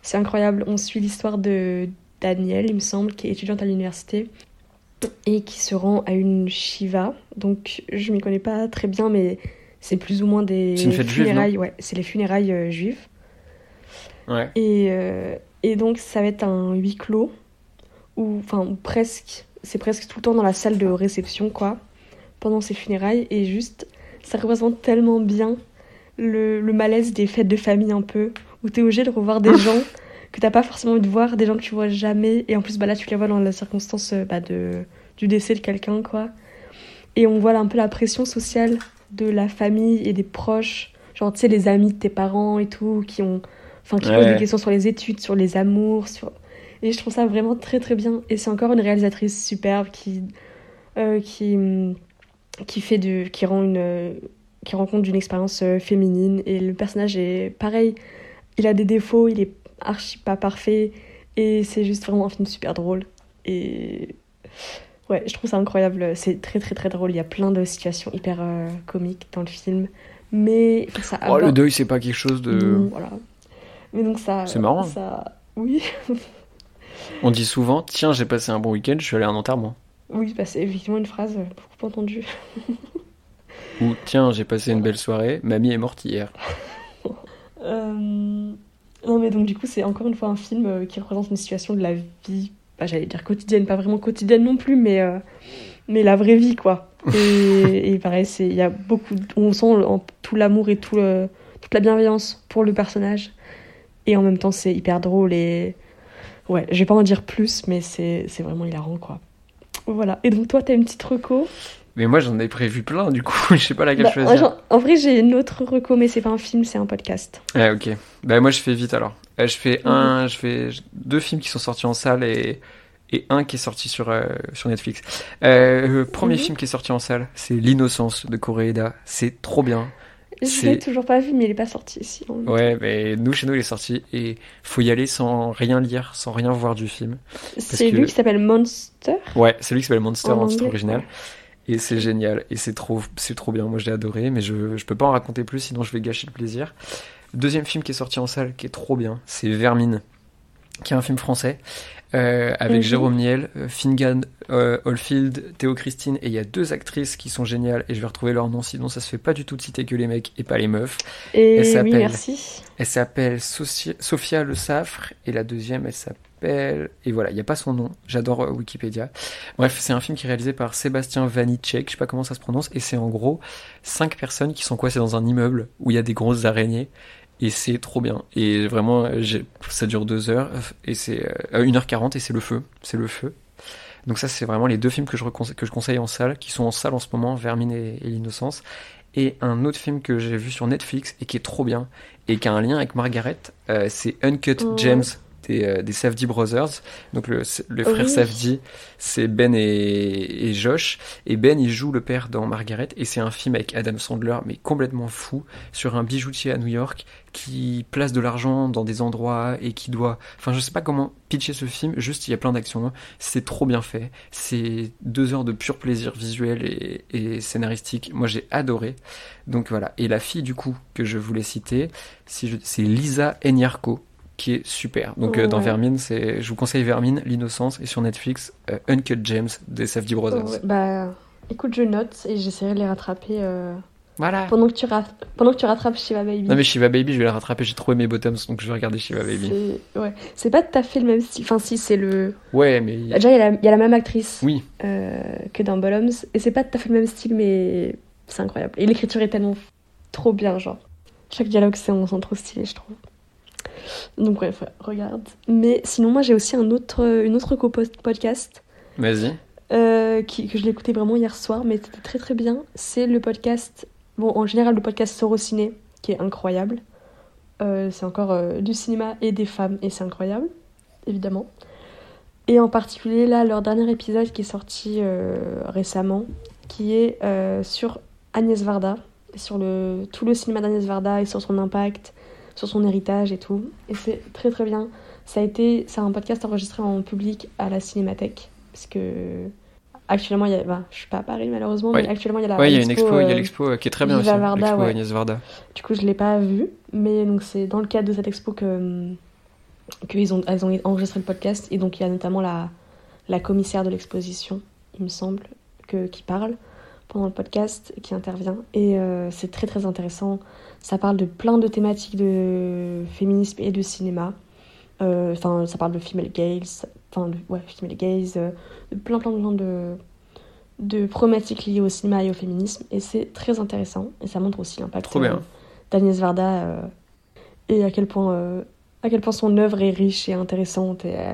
C'est incroyable. On suit l'histoire de Danielle, il me semble, qui est étudiante à l'université et qui se rend à une Shiva. Donc je m'y connais pas très bien, mais c'est plus ou moins des C'est une fête juive, funérailles. ouais, c'est les funérailles euh, juives. Ouais. Et, euh, et donc ça va être un huis clos, ou enfin presque, c'est presque tout le temps dans la salle de réception quoi, pendant ces funérailles, et juste ça représente tellement bien le, le malaise des fêtes de famille un peu, où t'es obligé de revoir des gens que t'as pas forcément envie de voir, des gens que tu vois jamais, et en plus bah là tu les vois dans la circonstance euh, bah, de, du décès de quelqu'un quoi. Et on voit là un peu la pression sociale de la famille et des proches, genre tu sais les amis de tes parents et tout, qui ont enfin qui Ouais. posent des questions sur les études, sur les amours, sur et je trouve ça vraiment très très bien. Et c'est encore une réalisatrice superbe qui euh, qui qui fait de qui rend une qui rend compte d'une expérience euh, féminine et le personnage est pareil. Il a des défauts, il est archi pas parfait et c'est juste vraiment un film super drôle et ouais je trouve ça incroyable c'est très très très drôle il y a plein de situations hyper euh, comiques dans le film mais ça Oh, le deuil, c'est pas quelque chose de. non, voilà. Mais donc ça. C'est marrant. Ça... Oui, [laughs] On dit souvent, tiens, j'ai passé un bon week-end, je suis allé à un enterrement. oui, bah, c'est effectivement une phrase euh, beaucoup entendue. [laughs] Ou tiens, j'ai passé une belle soirée, mamie est morte hier. [laughs] Euh, Non, mais donc du coup, c'est encore une fois un film euh, qui représente une situation de la vie, bah, j'allais dire quotidienne, pas vraiment quotidienne non plus, mais, euh, mais la vraie vie, quoi. [laughs] Et, et pareil, il y a beaucoup. On sent en- tout l'amour et tout le- toute la bienveillance pour le personnage. Et en même temps, c'est hyper drôle et. Ouais, je vais pas en dire plus, mais c'est c'est vraiment hilarant, quoi. Voilà. Et donc, toi, t'as une petite reco? Mais moi, j'en ai prévu plein, du coup, [laughs] je sais pas laquelle Bah, choisir. En vrai, j'ai une autre reco, mais c'est pas un film, c'est un podcast. Ouais, ok. Bah, moi, je fais vite alors. Euh, je fais Mhm. un, je fais deux films qui sont sortis en salle et, et un qui est sorti sur, euh, sur Netflix. Euh, le premier Mhm. film qui est sorti en salle, c'est L'Innocence de Koreeda. C'est trop bien. Je l'ai toujours pas vu, mais il est pas sorti ici. en. Ouais, mais nous, chez nous, il est sorti et faut y aller sans rien lire, sans rien voir du film. C'est que- lui qui s'appelle Monster? Ouais, c'est lui qui s'appelle Monster En en titre original. ouais. Et c'est génial. Et c'est trop, c'est trop bien. Moi, je l'ai adoré, mais je, je peux pas en raconter plus, sinon je vais gâcher le plaisir. Deuxième film qui est sorti en salle, qui est trop bien, c'est Vermine, qui est un film français, euh, avec. Jérôme Niel, euh, Fingan euh, Oldfield, Théo Christine, et il y a deux actrices qui sont géniales, et je vais retrouver leur nom, sinon ça se fait pas du tout de citer que les mecs et pas les meufs. Et Elle oui, s'appelle- merci. Elle s'appelle Sophia Le Saffre et la deuxième elle s'appelle et voilà il n'y a pas son nom j'adore euh, Wikipédia. Bref c'est un film qui est réalisé par Sébastien Vanitschek je sais pas comment ça se prononce et c'est en gros cinq personnes qui sont coincées dans un immeuble où il y a des grosses araignées et c'est trop bien. Et vraiment euh, ça dure deux heures euh, et c'est euh, 1h40 et c'est le feu c'est le feu. Donc ça c'est vraiment les deux films que je, que je conseille en salle qui sont en salle en ce moment Vermine et, et l'innocence. Et un autre film que j'ai vu sur Netflix et qui est trop bien et qui a un lien avec Margaret, euh, c'est Uncut Ouais. Gems des, euh, des Safdie Brothers. Donc le, le frère Oui. Safdie, c'est Ben et, et Josh. Et Ben, il joue le père dans Margaret. Et c'est un film avec Adam Sandler, mais complètement fou, sur un bijoutier à New York qui place de l'argent dans des endroits et qui doit... Enfin, je sais pas comment pitcher ce film, juste il y a plein d'actions. C'est trop bien fait. C'est deux heures de pur plaisir visuel et, et scénaristique. Moi, j'ai adoré. Donc voilà. Et la fille, du coup, que je voulais citer, c'est Lisa Enyarko, qui est super. Donc euh, dans. Vermine, c'est, je vous conseille Vermine, L'Innocence, et sur Netflix, euh, Uncut James des Safdie Brothers. Ouais, bah, écoute, je note et j'essaierai de les rattraper euh, Voilà. pendant, que tu ra- pendant que tu rattrapes Shiva Baby. Non mais Shiva Baby, je vais la rattraper. J'ai trouvé mes bottoms, donc je vais regarder Shiva Baby. C'est ouais. C'est pas tout à fait le même style. Enfin, si, c'est le. Ouais, mais Déjà, il y, a la- il y a la même actrice oui, euh, que dans Bottoms. Et c'est pas tout à fait le même style, mais c'est incroyable. Et l'écriture est tellement trop bien, genre. Chaque dialogue, c'est on sent trop stylé, je trouve. Donc, bref, ouais, regarde. Mais sinon, moi, j'ai aussi un autre, une autre co-podcast vas-y. euh, qui, que je l'ai écouté vraiment hier soir, mais c'était très très bien. C'est le podcast, bon, en général, le podcast Sorociné, qui est incroyable. Euh, c'est encore euh, du cinéma et des femmes, et c'est incroyable, évidemment. Et en particulier, là, leur dernier épisode qui est sorti récemment, qui est sur Agnès Varda, sur le, tout le cinéma d'Agnès Varda et sur son impact, sur son héritage et tout. Et c'est très très bien. Ça a été, c'est un podcast enregistré en public à la Cinémathèque, parce que actuellement, il y a, bah, je suis pas à Paris malheureusement, Ouais. mais actuellement il y a la Ouais, il y a une expo, il y a euh, l'expo euh, qui est très bien aussi. Varda, L'expo ouais. Agnès Varda. du coup, je l'ai pas vu, mais donc c'est dans le cadre de cette expo que hum, qu'ils ont, elles ont enregistré le podcast et donc il y a notamment la, la commissaire de l'exposition, il me semble, que, qui parle pendant le podcast, qui intervient et euh, c'est très très intéressant. Ça parle de plein de thématiques de féminisme et de cinéma. Euh, Enfin, ça parle de female gaze, enfin, de, ouais, female gaze, euh, de plein plein plein de de problématiques liées au cinéma et au féminisme et c'est très intéressant et ça montre aussi l'impact euh, d'Agnès Varda et à quel point euh, à quel point son œuvre est riche et intéressante et, euh,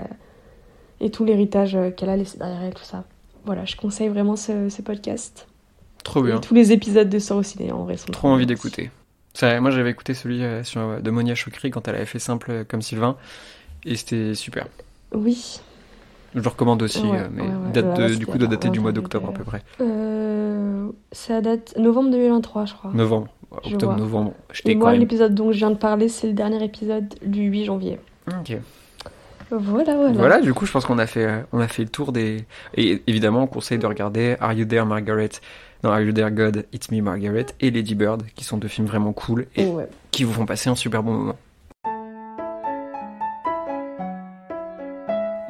et tout l'héritage euh, qu'elle a laissé derrière elle tout ça voilà je conseille vraiment ce, ce podcast Trop bien. et tous les épisodes de Sorociné en vrai sont Trop envie d'écouter. Ça, moi, j'avais écouté celui euh, sur, euh, de Monia Chokri quand elle avait fait simple comme Sylvain, et c'était super. oui Je le recommande aussi, Ouais, euh, mais ouais, ouais. date de- ouais, du coup, doit dater du mois d'octobre à peu près. euh, ça date novembre 2023 je crois Novembre, Je octobre, vois. novembre. et moi même. l'épisode dont je viens de parler c'est le dernier épisode du 8 janvier Ok. voilà voilà, Voilà, du coup, je pense qu'on a fait, on a fait le tour des. Et évidemment, on conseille de regarder Are You There, Margaret? Non, Are You There, God, It's Me, Margaret et Lady Bird, qui sont deux films vraiment cool et Ouais. qui vous font passer un super bon moment.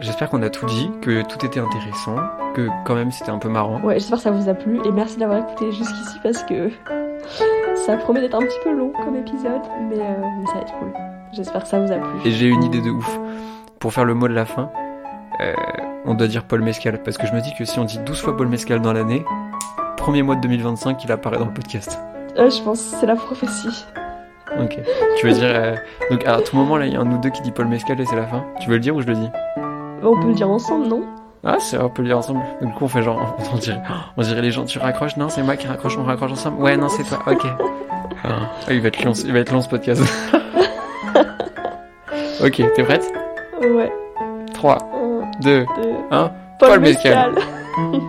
J'espère qu'on a tout dit, que tout était intéressant, que quand même c'était un peu marrant. Ouais, j'espère que ça vous a plu et merci d'avoir écouté jusqu'ici parce que ça promet d'être un petit peu long comme épisode, mais, euh, mais ça va être cool. J'espère que ça vous a plu. Et j'ai une idée de ouf. Pour faire le mot de la fin, euh, on doit dire Paul Mescal, parce que je me dis que si on dit 12 fois Paul Mescal dans l'année, premier mois de 2025, il apparaît dans le podcast. Je pense c'est la prophétie. Ok. Tu veux dire. euh, Donc à tout moment, là, il y a un ou deux qui dit Paul Mescal et c'est la fin. Tu veux le dire ou je le dis? On peut le dire ensemble, non? Ah, c'est on peut le dire ensemble. Donc, du coup, on fait genre. [laughs] On dirait, on dirait les gens, tu raccroches? Non, c'est moi qui raccroche, on raccroche ensemble Ouais, non, c'est toi. Ok. Ah, il va être long, il va être long ce podcast. [laughs] ok, t'es prête? Ouais. 3, Un, 2, deux. 1. Paul. Mescal. [laughs]